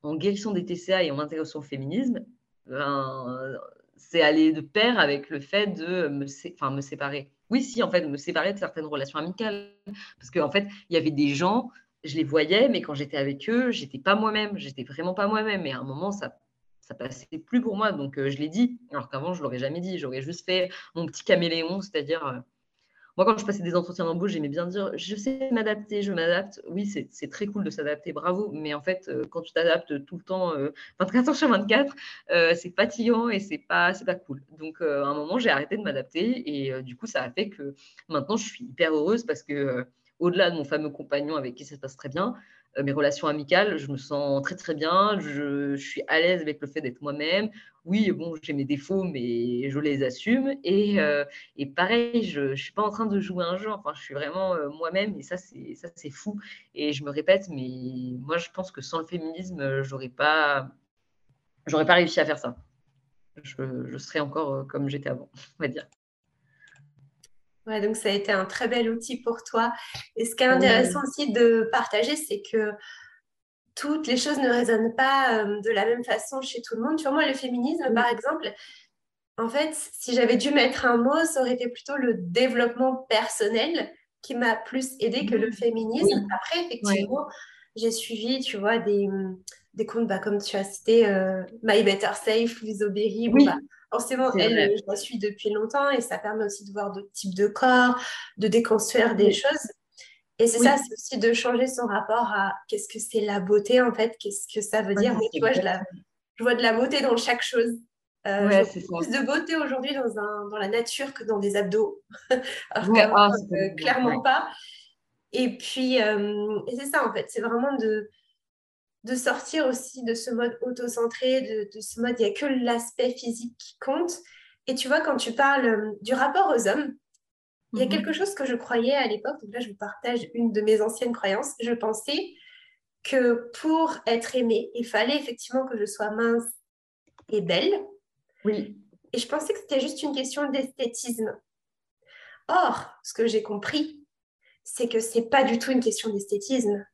En guérissant des TCA et en m'intéressant au féminisme, ben, c'est aller de pair avec le fait de me séparer oui, si, en fait, me séparer de certaines relations amicales. Parce qu'en en fait, il y avait des gens, je les voyais, mais quand j'étais avec eux, j'étais pas moi-même, j'étais vraiment pas moi-même. Et à un moment, ça ça passait plus pour moi. Donc, euh, je l'ai dit, alors qu'avant, je l'aurais jamais dit. J'aurais juste fait mon petit caméléon, c'est-à-dire euh, moi, quand je passais des entretiens d'embauche, j'aimais bien dire je sais m'adapter, je m'adapte. Oui, c'est très cool de s'adapter, bravo. Mais en fait, euh, quand tu t'adaptes tout le temps, 24 euh, heures sur 24, euh, c'est fatigant et c'est pas, pas cool. Donc, à un moment, j'ai arrêté de m'adapter et du coup, ça a fait que maintenant, je suis hyper heureuse parce que au-delà de mon fameux compagnon avec qui ça se passe très bien, mes relations amicales, je me sens très très bien, je, suis à l'aise avec le fait d'être moi-même. Oui, bon, j'ai mes défauts, mais je les assume. Et, euh, pareil, je ne suis pas en train de jouer un jeu, enfin, je suis vraiment euh, moi-même et ça, c'est, ça, c'est fou. Et je me répète, mais moi, je pense que sans le féminisme, j'aurais pas, j'aurais pas réussi à faire ça. Je serais encore comme j'étais avant, on va dire donc ça a été un très bel outil pour toi. Et ce qui est intéressant aussi de partager, c'est que toutes les choses ne résonnent pas euh, de la même façon chez tout le monde. Vois, moi, le féminisme, par exemple, en fait, si j'avais dû mettre un mot, ça aurait été plutôt le développement personnel qui m'a plus aidé que le féminisme. Après, effectivement, j'ai suivi, tu vois, des, des comptes bah, comme tu as cité, euh, My Better Safe, Lizzo Berry. Bah, forcément, elle, je la suis depuis longtemps et ça permet aussi de voir d'autres types de corps, de déconstruire des choses. Et c'est ça, c'est aussi de changer son rapport à qu'est-ce que c'est la beauté en fait, qu'est-ce que ça veut dire. tu vois, je, je, vois de la beauté dans chaque chose. Euh, je vois plus de beauté aujourd'hui dans, un, dans la nature que dans des abdos. Alors qu'avant, ah, euh, clairement pas. Et puis, euh, c'est ça en fait, c'est vraiment de, de sortir aussi de ce mode auto-centré, de, ce mode, il n'y a que l'aspect physique qui compte. Et tu vois, quand tu parles euh, du rapport aux hommes, il y a mhm. quelque chose que je croyais à l'époque, donc là je vous partage une de mes anciennes croyances, je pensais que pour être aimée, il fallait effectivement que je sois mince et belle. Oui. Et je pensais que c'était juste une question d'esthétisme. Or, ce que j'ai compris, c'est que c'est pas du tout une question d'esthétisme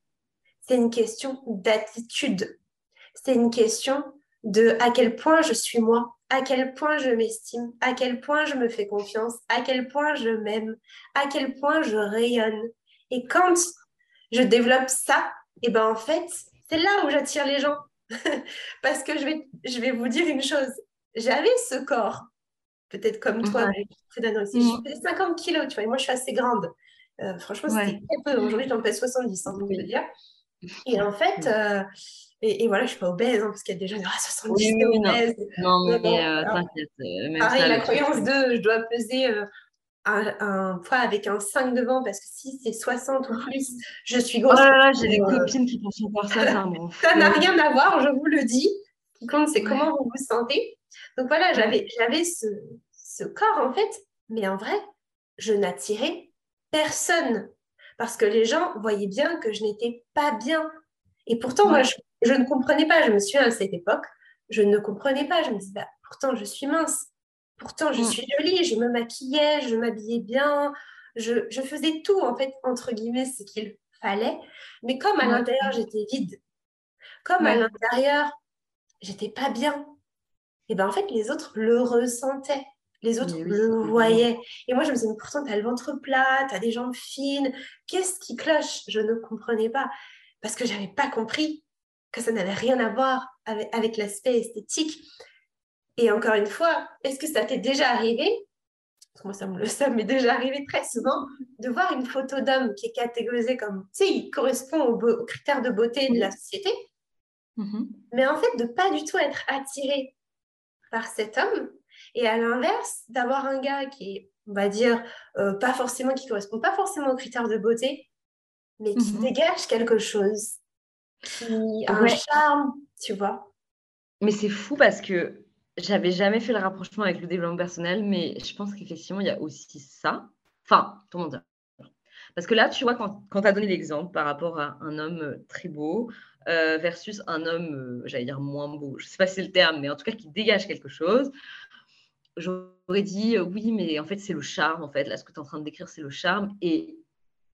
c'est une question d'attitude. C'est une question de à quel point je suis moi, à quel point je m'estime, à quel point je me fais confiance, à quel point je m'aime, à quel point je rayonne. Et quand je développe ça, et eh ben en fait, c'est là où j'attire les gens. Parce que je vais, je vais vous dire une chose. J'avais ce corps, peut-être comme toi, je faisais 50 kilos, tu vois, et moi je suis assez grande. Euh, franchement, c'était très peu. Aujourd'hui, j'en pèse 70, hein, je dire. Et en fait, euh, et, voilà, je suis pas obèse, hein, parce qu'il y a des gens qui disent Ah, 70, oui, obèse. Non, non, mais euh, t'inquiète. Euh, pareil, la croyance de je dois peser un, poids avec un 5 devant, parce que si c'est 60 ou plus, je suis grosse. Oh là là, j'ai des copines qui pensent encore ça. ça ça n'a rien à voir, je vous le dis. Ce qui compte, c'est comment vous vous sentez. Donc voilà, j'avais ce, ce corps, en fait, mais en vrai, je n'attirais personne parce que les gens voyaient bien que je n'étais pas bien. Et pourtant, moi, je, ne comprenais pas. Je me suis à cette époque, je ne comprenais pas. Je me disais, bah, pourtant, je suis mince. Pourtant, je mm. suis jolie. Je me maquillais, je m'habillais bien. Je, faisais tout, en fait, entre guillemets, ce qu'il fallait. Mais comme à l'intérieur, j'étais vide, comme à l'intérieur, j'étais pas bien, et bien en fait, les autres le ressentaient. Les autres le voyaient. Et moi, je me disais, mais pourtant, tu as le ventre plat, tu as des jambes fines. Qu'est-ce qui cloche? Je ne comprenais pas. Parce que je n'avais pas compris que ça n'avait rien à voir avec, l'aspect esthétique. Et encore une fois, est-ce que ça t'est déjà arrivé? Moi, ça me, ça m'est déjà arrivé très souvent de voir une photo d'homme qui est catégorisée comme, tu sais, il correspond aux, critères de beauté de la société. Mhm. Mais en fait, de pas du tout être attiré par cet homme. Et à l'inverse, d'avoir un gars qui est, on va dire, euh, pas forcément, qui correspond pas forcément aux critères de beauté, mais qui mhm. dégage quelque chose, qui a un charme, tu vois. Mais c'est fou parce que j'avais jamais fait le rapprochement avec le développement personnel, mais je pense qu'effectivement, il y a aussi ça. Enfin, comment dire Parce que là, tu vois, quand, quand tu as donné l'exemple par rapport à un homme très beau euh, versus un homme, euh, j'allais dire moins beau, je sais pas si c'est le terme, mais en tout cas qui dégage quelque chose, j'aurais dit euh, oui, mais en fait, c'est le charme, en fait. Là, ce que tu es en train de décrire, c'est le charme. Et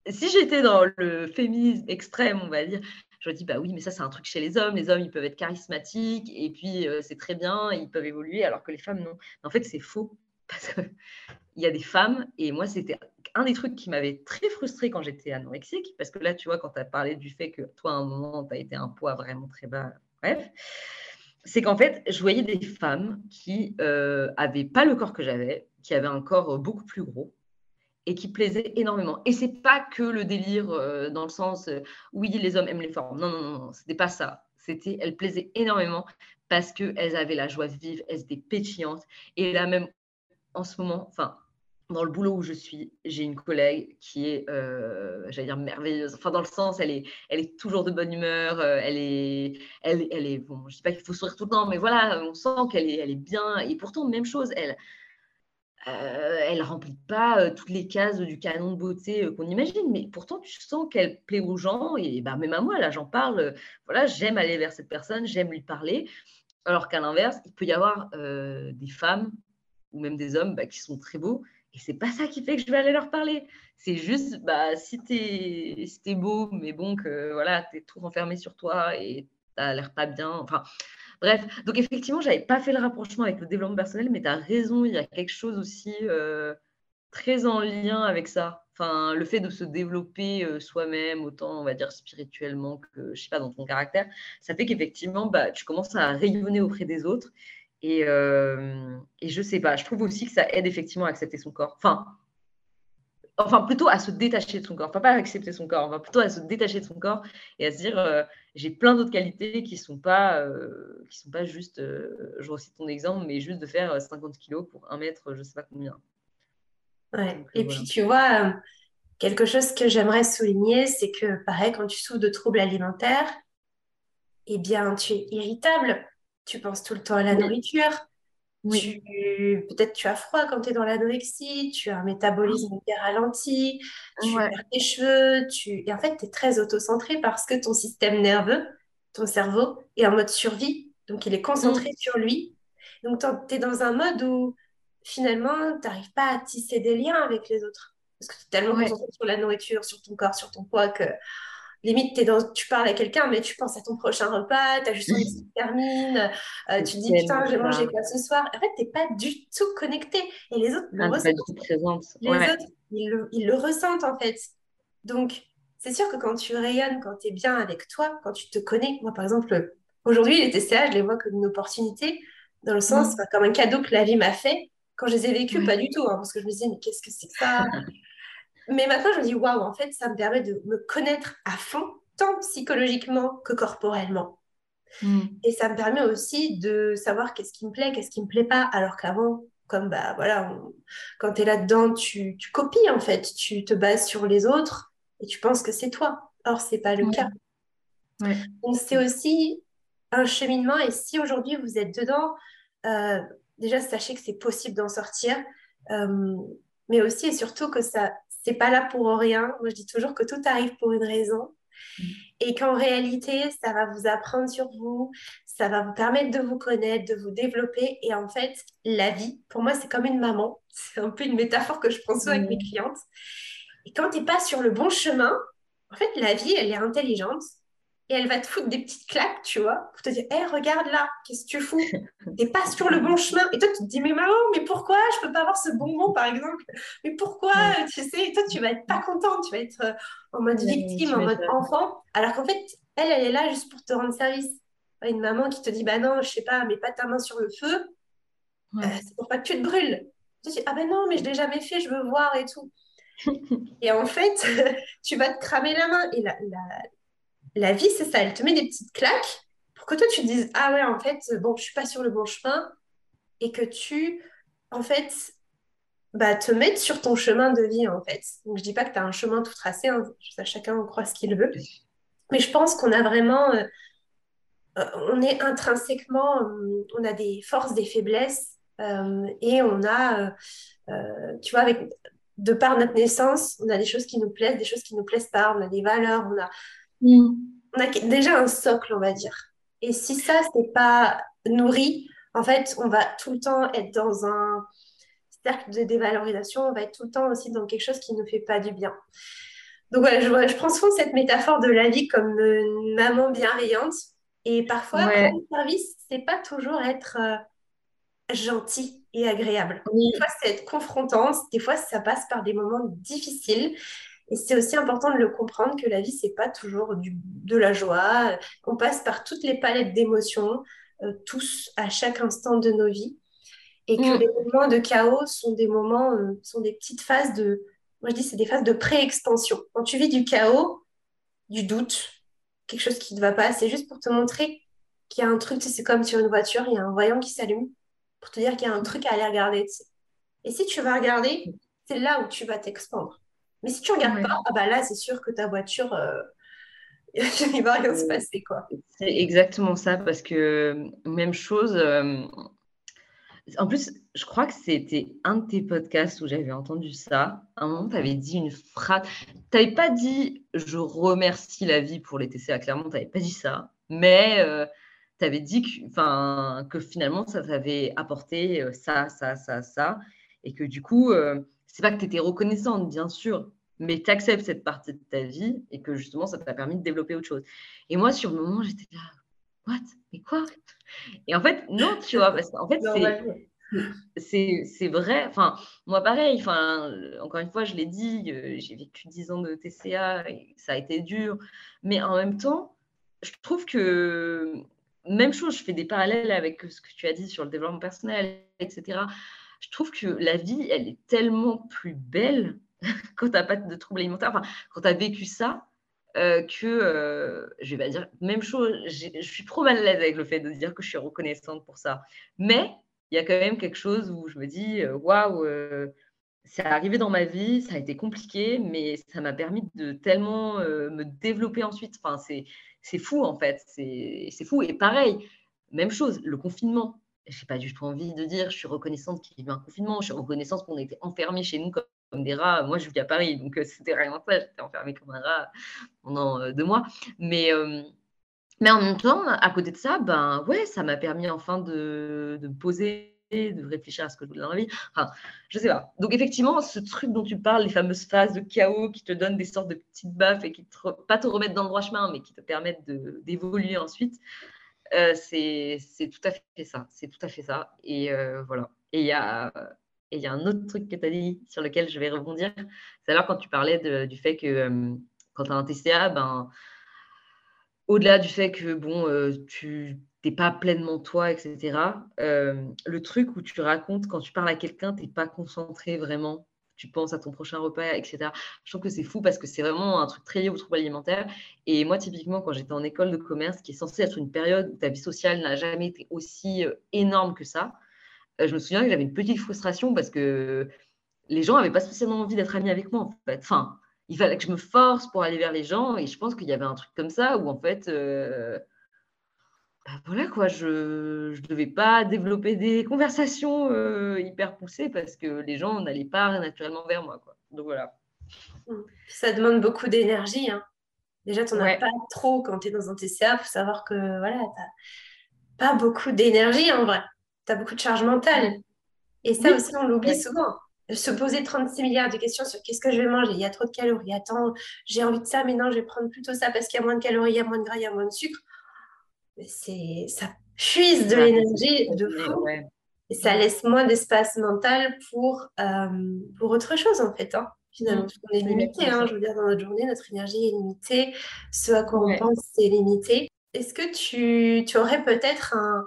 si j'étais dans le féminisme extrême, on va dire, je dis, bah oui, mais ça, c'est un truc chez les hommes. Les hommes, ils peuvent être charismatiques et puis euh, c'est très bien, ils peuvent évoluer, alors que les femmes, non. en fait, c'est faux. Parce qu'il y a des femmes, et moi, c'était un des trucs qui m'avait très frustrée quand j'étais anorexique, parce que là, tu vois, quand tu as parlé du fait que toi, à un moment, tu as été un poids vraiment très bas, bref, c'est qu'en fait, je voyais des femmes qui n'avaient euh, pas le corps que j'avais, qui avaient un corps beaucoup plus gros, et qui plaisait énormément. Et c'est pas que le délire euh, dans le sens euh, oui, les hommes aiment les formes. Non, non, non, non c'était pas ça. C'était, elles plaisaient énormément parce qu'elles avaient la joie de vivre, elles étaient pétillantes. Et là même, en ce moment, enfin, dans le boulot où je suis, j'ai une collègue qui est, euh, j'allais dire, merveilleuse. Enfin, dans le sens, elle est, elle est toujours de bonne humeur. elle est, elle, est, bon, je dis pas qu'il faut sourire tout le temps, mais voilà, on sent qu'elle est, elle est bien. Et pourtant, même chose, elle, euh, elle remplit pas euh, toutes les cases du canon de beauté euh, qu'on imagine, mais pourtant tu sens qu'elle plaît aux gens et bah, même à moi là j'en parle. voilà, j'aime aller vers cette personne, j'aime lui parler. Alors qu'à l'inverse, il peut y avoir des femmes ou même des hommes bah, qui sont très beaux et c'est pas ça qui fait que je vais aller leur parler. C'est juste bah si t'es es beau, mais bon que voilà t'es tout renfermé sur toi et t'as l'air pas bien. Enfin Bref, donc effectivement, je n'avais pas fait le rapprochement avec le développement personnel, mais tu as raison, il y a quelque chose aussi euh, très en lien avec ça. Enfin, le fait de se développer euh, soi-même, autant on va dire spirituellement que, je sais pas, dans ton caractère, ça fait qu'effectivement, bah, tu commences à rayonner auprès des autres. Et, euh, et je sais pas, je trouve aussi que ça aide effectivement à accepter son corps. Enfin, enfin plutôt à se détacher de son corps, enfin pas à accepter son corps, enfin plutôt à se détacher de son corps et à se dire euh, j'ai plein d'autres qualités qui sont pas euh, qui sont pas juste, euh, je recite ton exemple, mais juste de faire 50 kilos pour un mètre, je sais pas combien. Ouais. et puis tu vois, quelque chose que j'aimerais souligner, c'est que pareil, quand tu souffres de troubles alimentaires, eh bien tu es irritable, tu penses tout le temps à la nourriture, Peut-être tu as froid quand tu es dans l'anorexie, tu as un métabolisme bien ralenti, tu perds tes cheveux, tu... et en fait, tu es très auto-centré parce que ton système nerveux, ton cerveau, est en mode survie. Donc, il est concentré mm. sur lui. Donc, tu es dans un mode où finalement, tu n'arrives pas à tisser des liens avec les autres. Parce que tu es tellement concentré sur la nourriture, sur ton corps, sur ton poids que limite, es dans, tu parles à quelqu'un, mais tu penses à ton prochain repas, tu as juste envie que ça termine, euh, tu te dis putain, je vais manger quoi ce soir. En fait, tu n'es pas du tout connecté. Et les autres le ah, ressentent. Les autres, ils le, ils le, ressentent en fait. Donc, c'est sûr que quand tu rayonnes, quand tu es bien avec toi, quand tu te connais, moi par exemple, aujourd'hui, les TCA, je les vois comme une opportunité, dans le sens, mm. comme un cadeau que la vie m'a fait. Quand je les ai vécus, pas du tout, hein, parce que je me disais, mais qu'est-ce que c'est que ça? Mais maintenant, je me dis, waouh, en fait, ça me permet de me connaître à fond, tant psychologiquement que corporellement. Hmm. Et ça me permet aussi de savoir qu'est-ce qui me plaît, qu'est-ce qui ne me plaît pas. Alors qu'avant, comme bah voilà, quand tu es là-dedans, tu, tu, copies en fait, tu te bases sur les autres et tu penses que c'est toi. Or, ce n'est pas le cas. Donc, c'est aussi un cheminement. Et si aujourd'hui vous êtes dedans, euh, déjà sachez que c'est possible d'en sortir. Euh, mais aussi et surtout que ça, c'est pas là pour rien. Moi, je dis toujours que tout arrive pour une raison. Mm. Et qu'en réalité, ça va vous apprendre sur vous, ça va vous permettre de vous connaître, de vous développer. Et en fait, la vie, pour moi, c'est comme une maman. C'est un peu une métaphore que je prends souvent avec mes mm. clientes. Et quand tu n'es pas sur le bon chemin, en fait, la vie, elle est intelligente et elle va te foutre des petites claques, tu vois, pour te dire, hé, regarde là, qu'est-ce que tu fous? T'es pas sur le bon chemin. Et toi, tu te dis, mais maman, mais pourquoi je peux pas avoir ce bonbon, par exemple? Mais pourquoi Tu sais, et toi, tu vas être pas contente, tu vas être euh, en mode victime, en mode enfant, alors qu'en fait, elle, elle est là juste pour te rendre service. Une maman qui te dit, bah non, je sais pas, mets pas ta main sur le feu, euh, c'est pour pas que tu te brûles. Tu te dis, ah ben non, mais je l'ai jamais fait, je veux voir et tout. et en fait, tu vas te cramer la main. Et la, la, la vie, c'est ça, elle te met des petites claques pour que toi tu te dises ah ouais en fait bon je suis pas sur le bon chemin et que tu en fait bah, te mettre sur ton chemin de vie en fait. Donc je dis pas que tu as un chemin tout tracé, hein. chacun croit ce qu'il veut, mais je pense qu'on a vraiment euh, euh, on est intrinsèquement, euh, on a des forces, des faiblesses, et on a, tu vois, avec, de par notre naissance, on a des choses qui nous plaisent, des choses qui nous plaisent pas, on a des valeurs, on a, on a déjà un socle, on va dire. Et si ça, c'est pas nourri, en fait, on va tout le temps être dans un cercle de dévalorisation, on va être tout le temps aussi dans quelque chose qui ne nous fait pas du bien. Donc voilà, je, je prends souvent cette métaphore de la vie comme une maman bienveillante. Et parfois, ouais. rendre service, c'est pas toujours être euh, gentil et agréable. Des fois, c'est être confrontant. Des fois, ça passe par des moments difficiles. Et c'est aussi important de le comprendre que la vie, c'est pas toujours du, de la joie. On passe par toutes les palettes d'émotions, euh, tous, à chaque instant de nos vies. Et que mm. les moments de chaos sont des moments, euh, sont des petites phases de. Moi, je dis, c'est des phases de pré-expansion. Quand tu vis du chaos, du doute, quelque chose qui ne va pas, c'est juste pour te montrer qu'il y a un truc, c'est comme sur une voiture, il y a un voyant qui s'allume pour te dire qu'il y a un truc à aller regarder. Et si tu vas regarder, c'est là où tu vas t'expandre. Mais si tu ne regardes pas, ah bah là, c'est sûr que ta voiture, euh, il va rien se passer. quoi. C'est exactement ça, parce que même chose. Euh, en plus, je crois que c'était un de tes podcasts où j'avais entendu ça. À un moment, tu avais dit une phrase. Tu n'avais pas dit je remercie la vie pour les TCA, clairement, tu n'avais pas dit ça. Mais euh, tu avais dit que, que finalement, ça t'avait apporté euh, ça, ça, ça, ça. Et que du coup, euh, c'est pas que tu étais reconnaissante, bien sûr, mais tu acceptes cette partie de ta vie et que justement, ça t'a permis de développer autre chose. Et moi, sur le moment, j'étais là, what? Mais quoi? Et en fait, non, tu vois, parce qu'en fait, c'est. C'est vrai. Enfin, moi, pareil. Enfin, encore une fois, je l'ai dit, euh, j'ai vécu 10 ans de TCA et ça a été dur. Mais en même temps, je trouve que même chose, je fais des parallèles avec ce que tu as dit sur le développement personnel, etc. Je trouve que la vie, elle est tellement plus belle quand tu n'as pas de troubles alimentaires, enfin, quand tu as vécu ça, euh, que euh, je vais pas dire même chose. Je suis trop mal à l'aise avec le fait de dire que je suis reconnaissante pour ça. Mais il y a quand même quelque chose où je me dis euh, waouh, ça c'est arrivé dans ma vie, ça a été compliqué, mais ça m'a permis de tellement me développer ensuite. Enfin, c'est fou en fait, c'est fou. Et pareil, même chose, le confinement. Je n'ai pas du tout envie de dire je suis reconnaissante qu'il y ait eu un confinement, je suis reconnaissante qu'on ait été enfermés chez nous comme comme des rats. Moi, je vis à Paris, donc euh, c'était rien ça. J'étais enfermée comme un rat pendant euh, deux mois. Mais, euh, mais en même temps, à côté de ça, ben ouais, ça m'a permis enfin de, de me poser, de réfléchir à ce que je voulais dans la vie. Enfin, je sais pas. Donc effectivement, ce truc dont tu parles, les fameuses phases de chaos qui te donnent des sortes de petites baffes et qui te, pas te remettent dans le droit chemin, mais qui te permettent d'évoluer ensuite. C'est tout à fait ça. C'est. Et voilà. Et il y a un autre truc que tu dit sur lequel je vais rebondir. C'est alors quand tu parlais du fait que euh, quand tu as un TCA, ben, au-delà du fait que bon, euh, tu n'es pas pleinement toi, etc., euh, le truc où tu racontes quand tu parles à quelqu'un, tu n'es pas concentré vraiment. Tu penses à ton prochain repas, etc. Je trouve que c'est fou parce que c'est vraiment un truc très lié au trouble alimentaire. Et moi, typiquement, quand j'étais en école de commerce, qui est censée être une période où ta vie sociale n'a jamais été aussi énorme que ça, euh, je me souviens que j'avais une petite frustration parce que les gens n'avaient pas spécialement envie d'être amis avec moi, en fait. Enfin, il fallait que je me force pour aller vers les gens et je pense qu'il y avait un truc comme ça où, en fait, euh, bah, voilà quoi, je ne devais pas développer des conversations euh, hyper poussées parce que les gens n'allaient pas naturellement vers moi, quoi. Donc voilà. Mmh. Ça demande beaucoup d'énergie. Hein. Déjà, tu n'en as pas trop quand tu es dans un TCA. Il faut savoir que voilà, tu n'as pas beaucoup d'énergie en vrai tu as beaucoup de charge mentale. Et ça aussi, on l'oublie souvent. Se poser 36 milliards de questions sur qu'est-ce que je vais manger, il y a trop de calories, attends, j'ai envie de ça, mais non, je vais prendre plutôt ça parce qu'il y a moins de calories, il y a moins de gras, il y a moins de sucre. C'est, ça puise de l'énergie de fou. Et ça laisse moins d'espace mental pour, euh, pour autre chose, en fait. Hein, finalement, on est limité. Hein, je veux dire, dans notre journée, notre énergie est limitée. Ce à quoi on pense, c'est limité. Est-ce que tu, tu aurais peut-être un,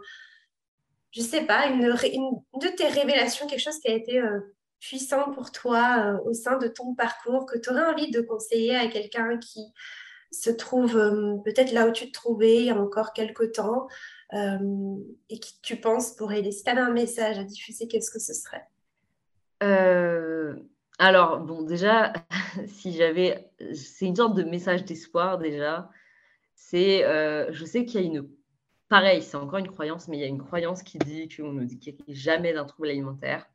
je sais pas, une, de tes révélations, quelque chose qui a été euh, puissant pour toi euh, au sein de ton parcours, que tu aurais envie de conseiller à quelqu'un qui se trouve euh, peut-être là où tu te trouvais il y a encore quelques temps euh, et qui tu penses pourrait aider Si tu avais un message à diffuser, qu'est-ce que ce serait? Alors, bon, déjà, si j'avais. C'est une sorte de message d'espoir déjà. C'est. je sais qu'il y a une pareil, c'est encore une croyance, mais il y a une croyance qui dit qu'on ne a jamais d'un trouble alimentaire.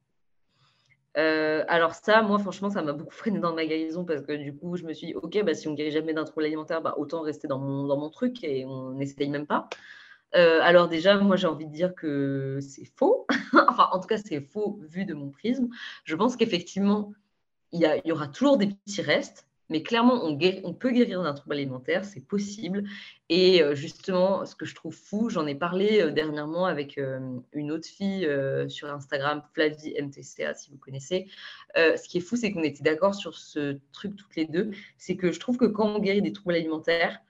Euh, alors ça, moi, franchement, ça m'a beaucoup freiné dans ma guérison parce que du coup, je me suis dit, ok, bah, si on ne guérit jamais d'un trouble alimentaire, bah, autant rester dans mon, truc et on n'essaye même pas. Euh, alors déjà, moi, j'ai envie de dire que c'est faux. enfin, en tout cas, c'est faux vu de mon prisme. Je pense qu'effectivement, il y, aura toujours des petits restes. Mais clairement, on, peut guérir d'un trouble alimentaire, c'est possible. Et euh, justement, ce que je trouve fou, j'en ai parlé euh, dernièrement avec euh, une autre fille sur Instagram, Flavie MTCA, si vous connaissez. ce qui est fou, c'est qu'on était d'accord sur ce truc toutes les deux. C'est que je trouve que quand on guérit des troubles alimentaires,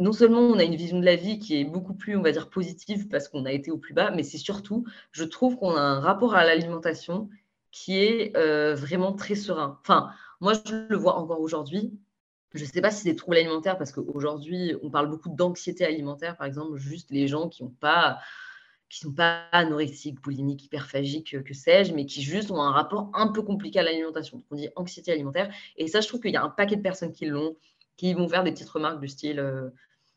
non seulement on a une vision de la vie qui est beaucoup plus, on va dire, positive parce qu'on a été au plus bas, mais c'est surtout, je trouve qu'on a un rapport à l'alimentation qui est vraiment très serein. Enfin, moi, je le vois encore aujourd'hui. Je ne sais pas si c'est troubles alimentaires, parce qu'aujourd'hui, on parle beaucoup d'anxiété alimentaire, par exemple, juste les gens qui n'ont pas qui sont pas anorexiques, boulimiques, hyperphagiques, que sais-je, mais qui juste ont un rapport un peu compliqué à l'alimentation. on dit anxiété alimentaire. Et ça, je trouve qu'il y a un paquet de personnes qui l'ont, qui vont faire des petites remarques du style euh,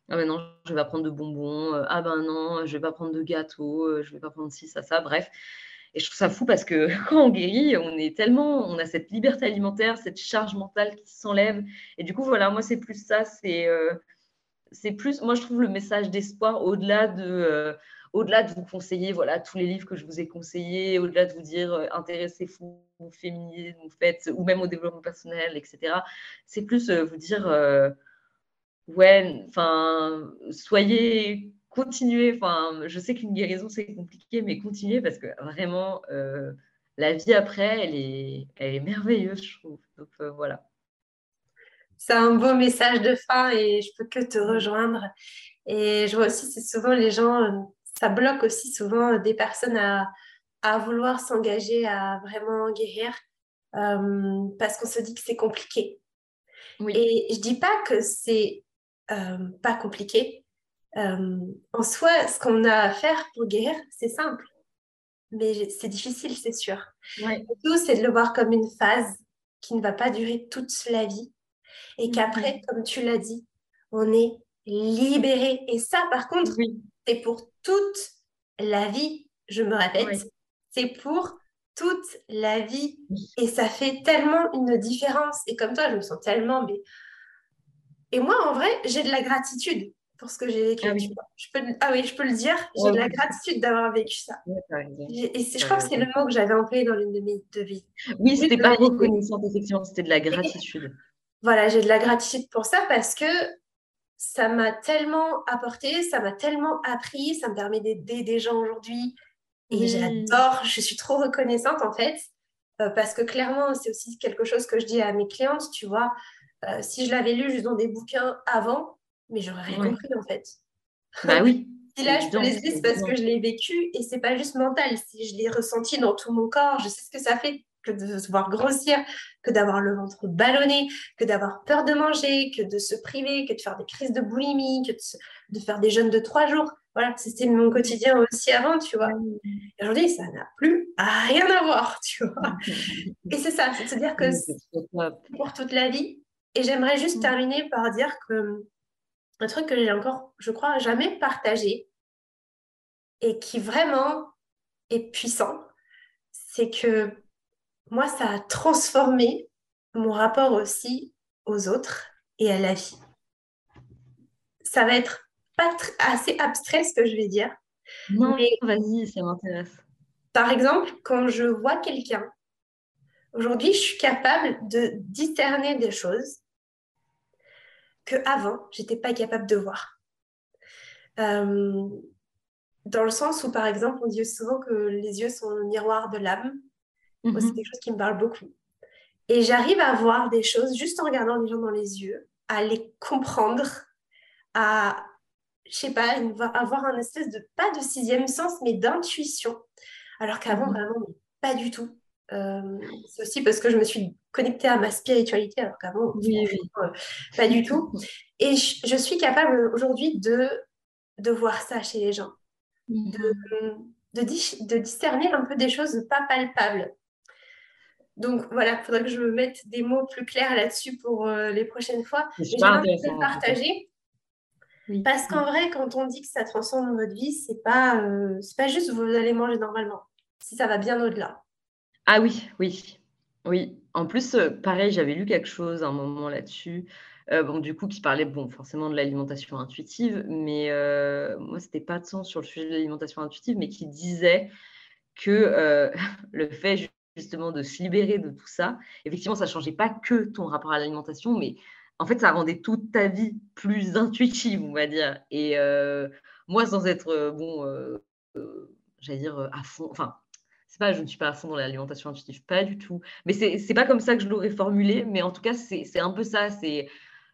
Ah ben non, je vais pas prendre de bonbons. Euh, ah ben non, je vais pas prendre de gâteau. Euh, je vais pas prendre ci, ça, ça. Bref. Et je trouve ça fou parce que quand on guérit, on est tellement, on a cette liberté alimentaire, cette charge mentale qui s'enlève. Et du coup, voilà, moi, c'est plus ça. C'est, euh, plus, moi, je trouve le message d'espoir au-delà de, euh, au-delà de vous conseiller, voilà, tous les livres que je vous ai conseillés, au-delà de vous dire euh, intéressez-vous au féminisme, vous faites, ou même au développement personnel, etc. C'est plus vous dire, ouais, enfin, soyez continuer. Enfin, je sais qu'une guérison, c'est compliqué, mais continuer parce que vraiment, euh, la vie après, elle est, elle est merveilleuse, je trouve. Donc euh, voilà. C'est un beau message de fin et je peux que te rejoindre. Et je vois aussi, c'est souvent les gens, ça bloque aussi souvent des personnes à, à vouloir s'engager à vraiment guérir euh, parce qu'on se dit que c'est compliqué. Oui. Et je dis pas que c'est pas compliqué, euh, en soi, ce qu'on a à faire pour guérir, c'est simple. Mais c'est difficile, c'est sûr. Tout, c'est de le voir comme une phase qui ne va pas durer toute la vie. Et qu'après, comme tu l'as dit, on est libéré. Et ça, par contre, c'est pour toute la vie. Je me répète, c'est pour toute la vie. Et ça fait tellement une différence. Et comme toi, je me sens tellement... Et moi, en vrai, j'ai de la gratitude pour ce que j'ai vécu. Ah oui. Je peux, ah oui, je peux le dire. J'ai de la gratitude d'avoir vécu ça. et je crois que c'est le mot que j'avais employé dans l'une de mes devis. Oui, c'était pas reconnaissance, effectivement, c'était de la gratitude. voilà, j'ai de la gratitude pour ça parce que ça m'a tellement apporté, ça m'a tellement appris, ça me permet d'aider des gens aujourd'hui. Et j'adore, je suis trop reconnaissante en fait, euh, parce que clairement, c'est aussi quelque chose que je dis à mes clientes, tu vois. Euh, si je l'avais lu juste dans des bouquins avant, mais j'aurais rien compris en fait. Bah oui. si là, je peux les c'est parce que je l'ai vécu et c'est pas juste mental. Si je l'ai ressenti dans tout mon corps, je sais ce que ça fait que de se voir grossir, que d'avoir le ventre ballonné, que d'avoir peur de manger, que de se priver, que de faire des crises de boulimie, que de, faire des jeûnes de trois jours. Voilà, c'était mon quotidien aussi avant, tu vois. Et aujourd'hui, ça n'a plus rien à voir, tu vois. Et c'est ça, c'est de se dire que c'est pour toute la vie. Et j'aimerais juste mm. terminer par dire que un truc que j'ai encore, je crois, jamais partagé et qui vraiment est puissant, c'est que moi, ça a transformé mon rapport aussi aux autres et à la vie. Ça va être pas assez abstrait ce que je vais dire. Non, mais vas-y, ça m'intéresse. Par exemple, quand je vois quelqu'un, aujourd'hui, je suis capable de discerner des choses que avant j'étais pas capable de voir. Euh, dans le sens où, par exemple, on dit souvent que les yeux sont le miroir de l'âme. C'est mhm. quelque chose qui me parle beaucoup. Et j'arrive à voir des choses juste en regardant les gens dans les yeux, à les comprendre, à, je sais pas, avoir un espèce de, pas de sixième sens, mais d'intuition. Alors qu'avant, mhm. vraiment, pas du tout. C'est aussi parce que je me suis connectée à ma spiritualité, alors qu'avant, pas du tout. Et je, suis capable aujourd'hui de, de voir ça chez les gens, mhm. de, de, discerner un peu des choses pas palpables. Donc voilà, il faudrait que je me mette des mots plus clairs là-dessus pour euh, les prochaines fois. J'aimerais le partager. Parce qu'en vrai, quand on dit que ça transforme votre vie, c'est pas, euh, pas juste vous allez manger normalement. Si ça va bien au-delà. Ah oui, oui, oui. En plus, euh, pareil, j'avais lu quelque chose un moment là-dessus. bon, du coup, qui parlait bon, forcément de l'alimentation intuitive, mais moi, c'était pas de sens sur le sujet de l'alimentation intuitive, mais qui disait que le fait justement de se libérer de tout ça. Effectivement, ça ne changeait pas que ton rapport à l'alimentation, mais en fait, ça rendait toute ta vie plus intuitive, on va dire. Et euh, moi, sans être, euh, bon, euh, j'allais dire à fond, enfin, pas, je ne suis pas à dans l'alimentation intuitive, pas du tout. Mais c'est, pas comme ça que je l'aurais formulé, mais en tout cas, c'est, c'est un peu ça. C'est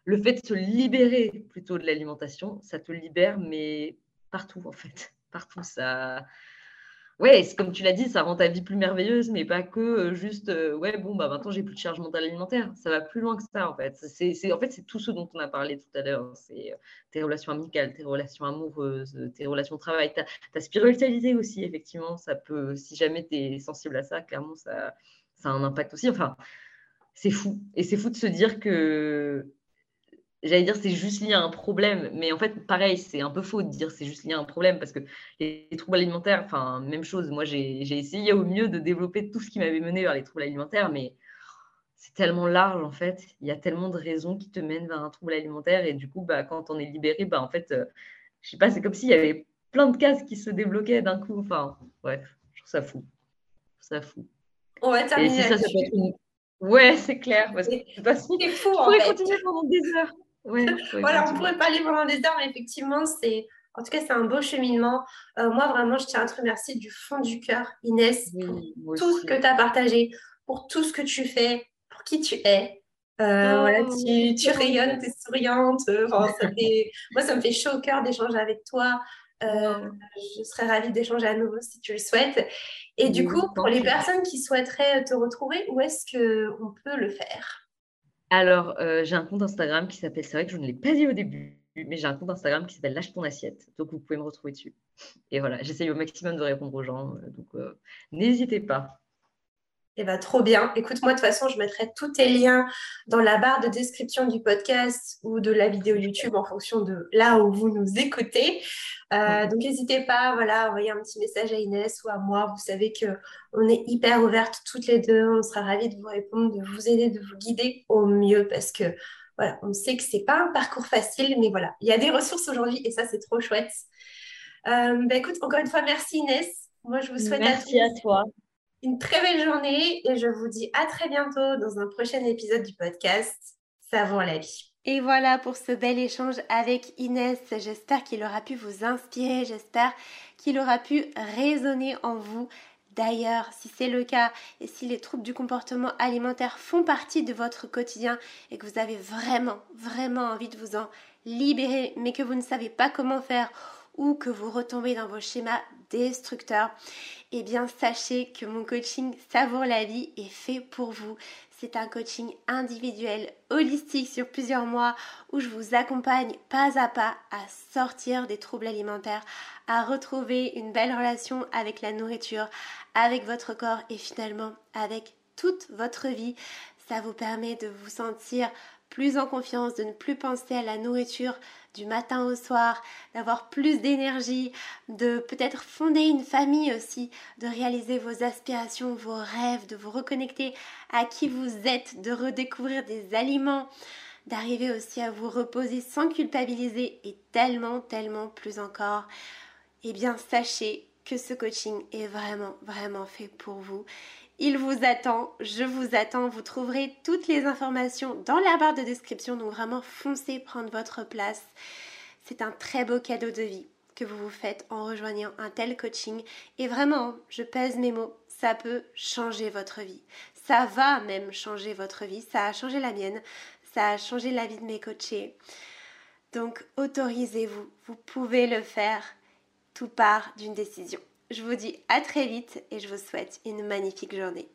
le fait de se libérer plutôt de l'alimentation, ça te libère, mais partout, en fait. Partout, ça ouais, comme tu l'as dit, ça rend ta vie plus merveilleuse, mais pas que euh, juste, euh, ouais, bon, bah maintenant j'ai plus de charge mentale alimentaire. Ça va plus loin que ça, en fait. En fait, c'est tout ce dont on a parlé tout à l'heure. C'est euh, tes relations amicales, tes relations amoureuses, tes relations de travail, ta, spiritualité aussi, effectivement. Ça peut, si jamais tu es sensible à ça, clairement, ça, ça a un impact aussi. Enfin, c'est fou. Et c'est fou de se dire que j'allais dire c'est juste lié à un problème, mais en fait, pareil, c'est un peu faux de dire c'est juste lié à un problème parce que les, troubles alimentaires, enfin, même chose, moi j'ai essayé au mieux de développer tout ce qui m'avait mené vers les troubles alimentaires, mais c'est tellement large en fait, il y a tellement de raisons qui te mènent vers un trouble alimentaire et du coup, bah, quand on est libéré, bah, en fait, je euh, je sais pas, c'est comme s'il y avait plein de cases qui se débloquaient d'un coup, enfin, bref, je trouve ça fou. Je trouve ça fou. On va terminer. ça, ça Ouais, c'est clair. Parce que, c'est fou. Je pourrais continuer pendant des heures. voilà, on pourrait parler pendant des heures, mais effectivement, c'est. En tout cas, c'est un beau cheminement. Euh, moi, vraiment, je tiens à te remercier du fond du cœur, Inès, pour tout ce que tu as partagé, pour tout ce que tu fais, pour qui tu es. Euh, oh, voilà, tu, tu rayonnes, tu es souriante. Enfin, ça moi, ça me fait chaud au cœur d'échanger avec toi. Euh, je serais ravie d'échanger à nouveau si tu le souhaites. Et du coup, pour les personnes qui souhaiteraient te retrouver, où est-ce qu'on peut le faire? Alors, euh, j'ai un compte Instagram qui s'appelle, c'est vrai que je ne l'ai pas dit au début, mais j'ai un compte Instagram qui s'appelle Lâche ton assiette. Donc, vous pouvez me retrouver dessus. Et voilà, j'essaye au maximum de répondre aux gens. Euh, donc, euh, n'hésitez pas. Eh bien, trop bien. Écoute, moi, de toute façon, je mettrai tous tes liens dans la barre de description du podcast ou de la vidéo YouTube en fonction de là où vous nous écoutez. Euh, donc, n'hésitez pas voilà, à envoyer un petit message à Inès ou à moi. Vous savez qu'on est hyper ouvertes toutes les deux. On sera ravis de vous répondre, de vous aider, de vous guider au mieux parce que voilà, on sait que ce n'est pas un parcours facile, mais voilà, il y a des ressources aujourd'hui et ça, c'est trop chouette. Euh, bah, écoute, encore une fois, merci Inès. Moi, je vous souhaite merci à toi une très belle journée et je vous dis à très bientôt dans un prochain épisode du podcast Savons la vie. Et voilà pour ce bel échange avec Inès. J'espère qu'il aura pu vous inspirer, j'espère qu'il aura pu résonner en vous. D'ailleurs, si c'est le cas et si les troubles du comportement alimentaire font partie de votre quotidien et que vous avez vraiment, vraiment envie de vous en libérer, mais que vous ne savez pas comment faire ou que vous retombez dans vos schémas destructeurs, eh bien sachez que mon coaching Savoure la vie est fait pour vous. C'est un coaching individuel, holistique sur plusieurs mois où je vous accompagne pas à pas à sortir des troubles alimentaires, à retrouver une belle relation avec la nourriture, avec votre corps et finalement avec toute votre vie. Ça vous permet de vous sentir plus en confiance, de ne plus penser à la nourriture du matin au soir, d'avoir plus d'énergie, de peut-être fonder une famille aussi, de réaliser vos aspirations, vos rêves, de vous reconnecter à qui vous êtes, de redécouvrir des aliments, d'arriver aussi à vous reposer sans culpabiliser et tellement, tellement plus encore. Eh bien, sachez que ce coaching est vraiment, vraiment fait pour vous il vous attend, je vous attends. Vous trouverez toutes les informations dans la barre de description. Donc vraiment, foncez prendre votre place. C'est un très beau cadeau de vie que vous vous faites en rejoignant un tel coaching. Et vraiment, je pèse mes mots, ça peut changer votre vie. Ça va même changer votre vie. Ça a changé la mienne. Ça a changé la vie de mes coachés. Donc autorisez-vous. Vous pouvez le faire. Tout part d'une décision. Je vous dis à très vite et je vous souhaite une magnifique journée.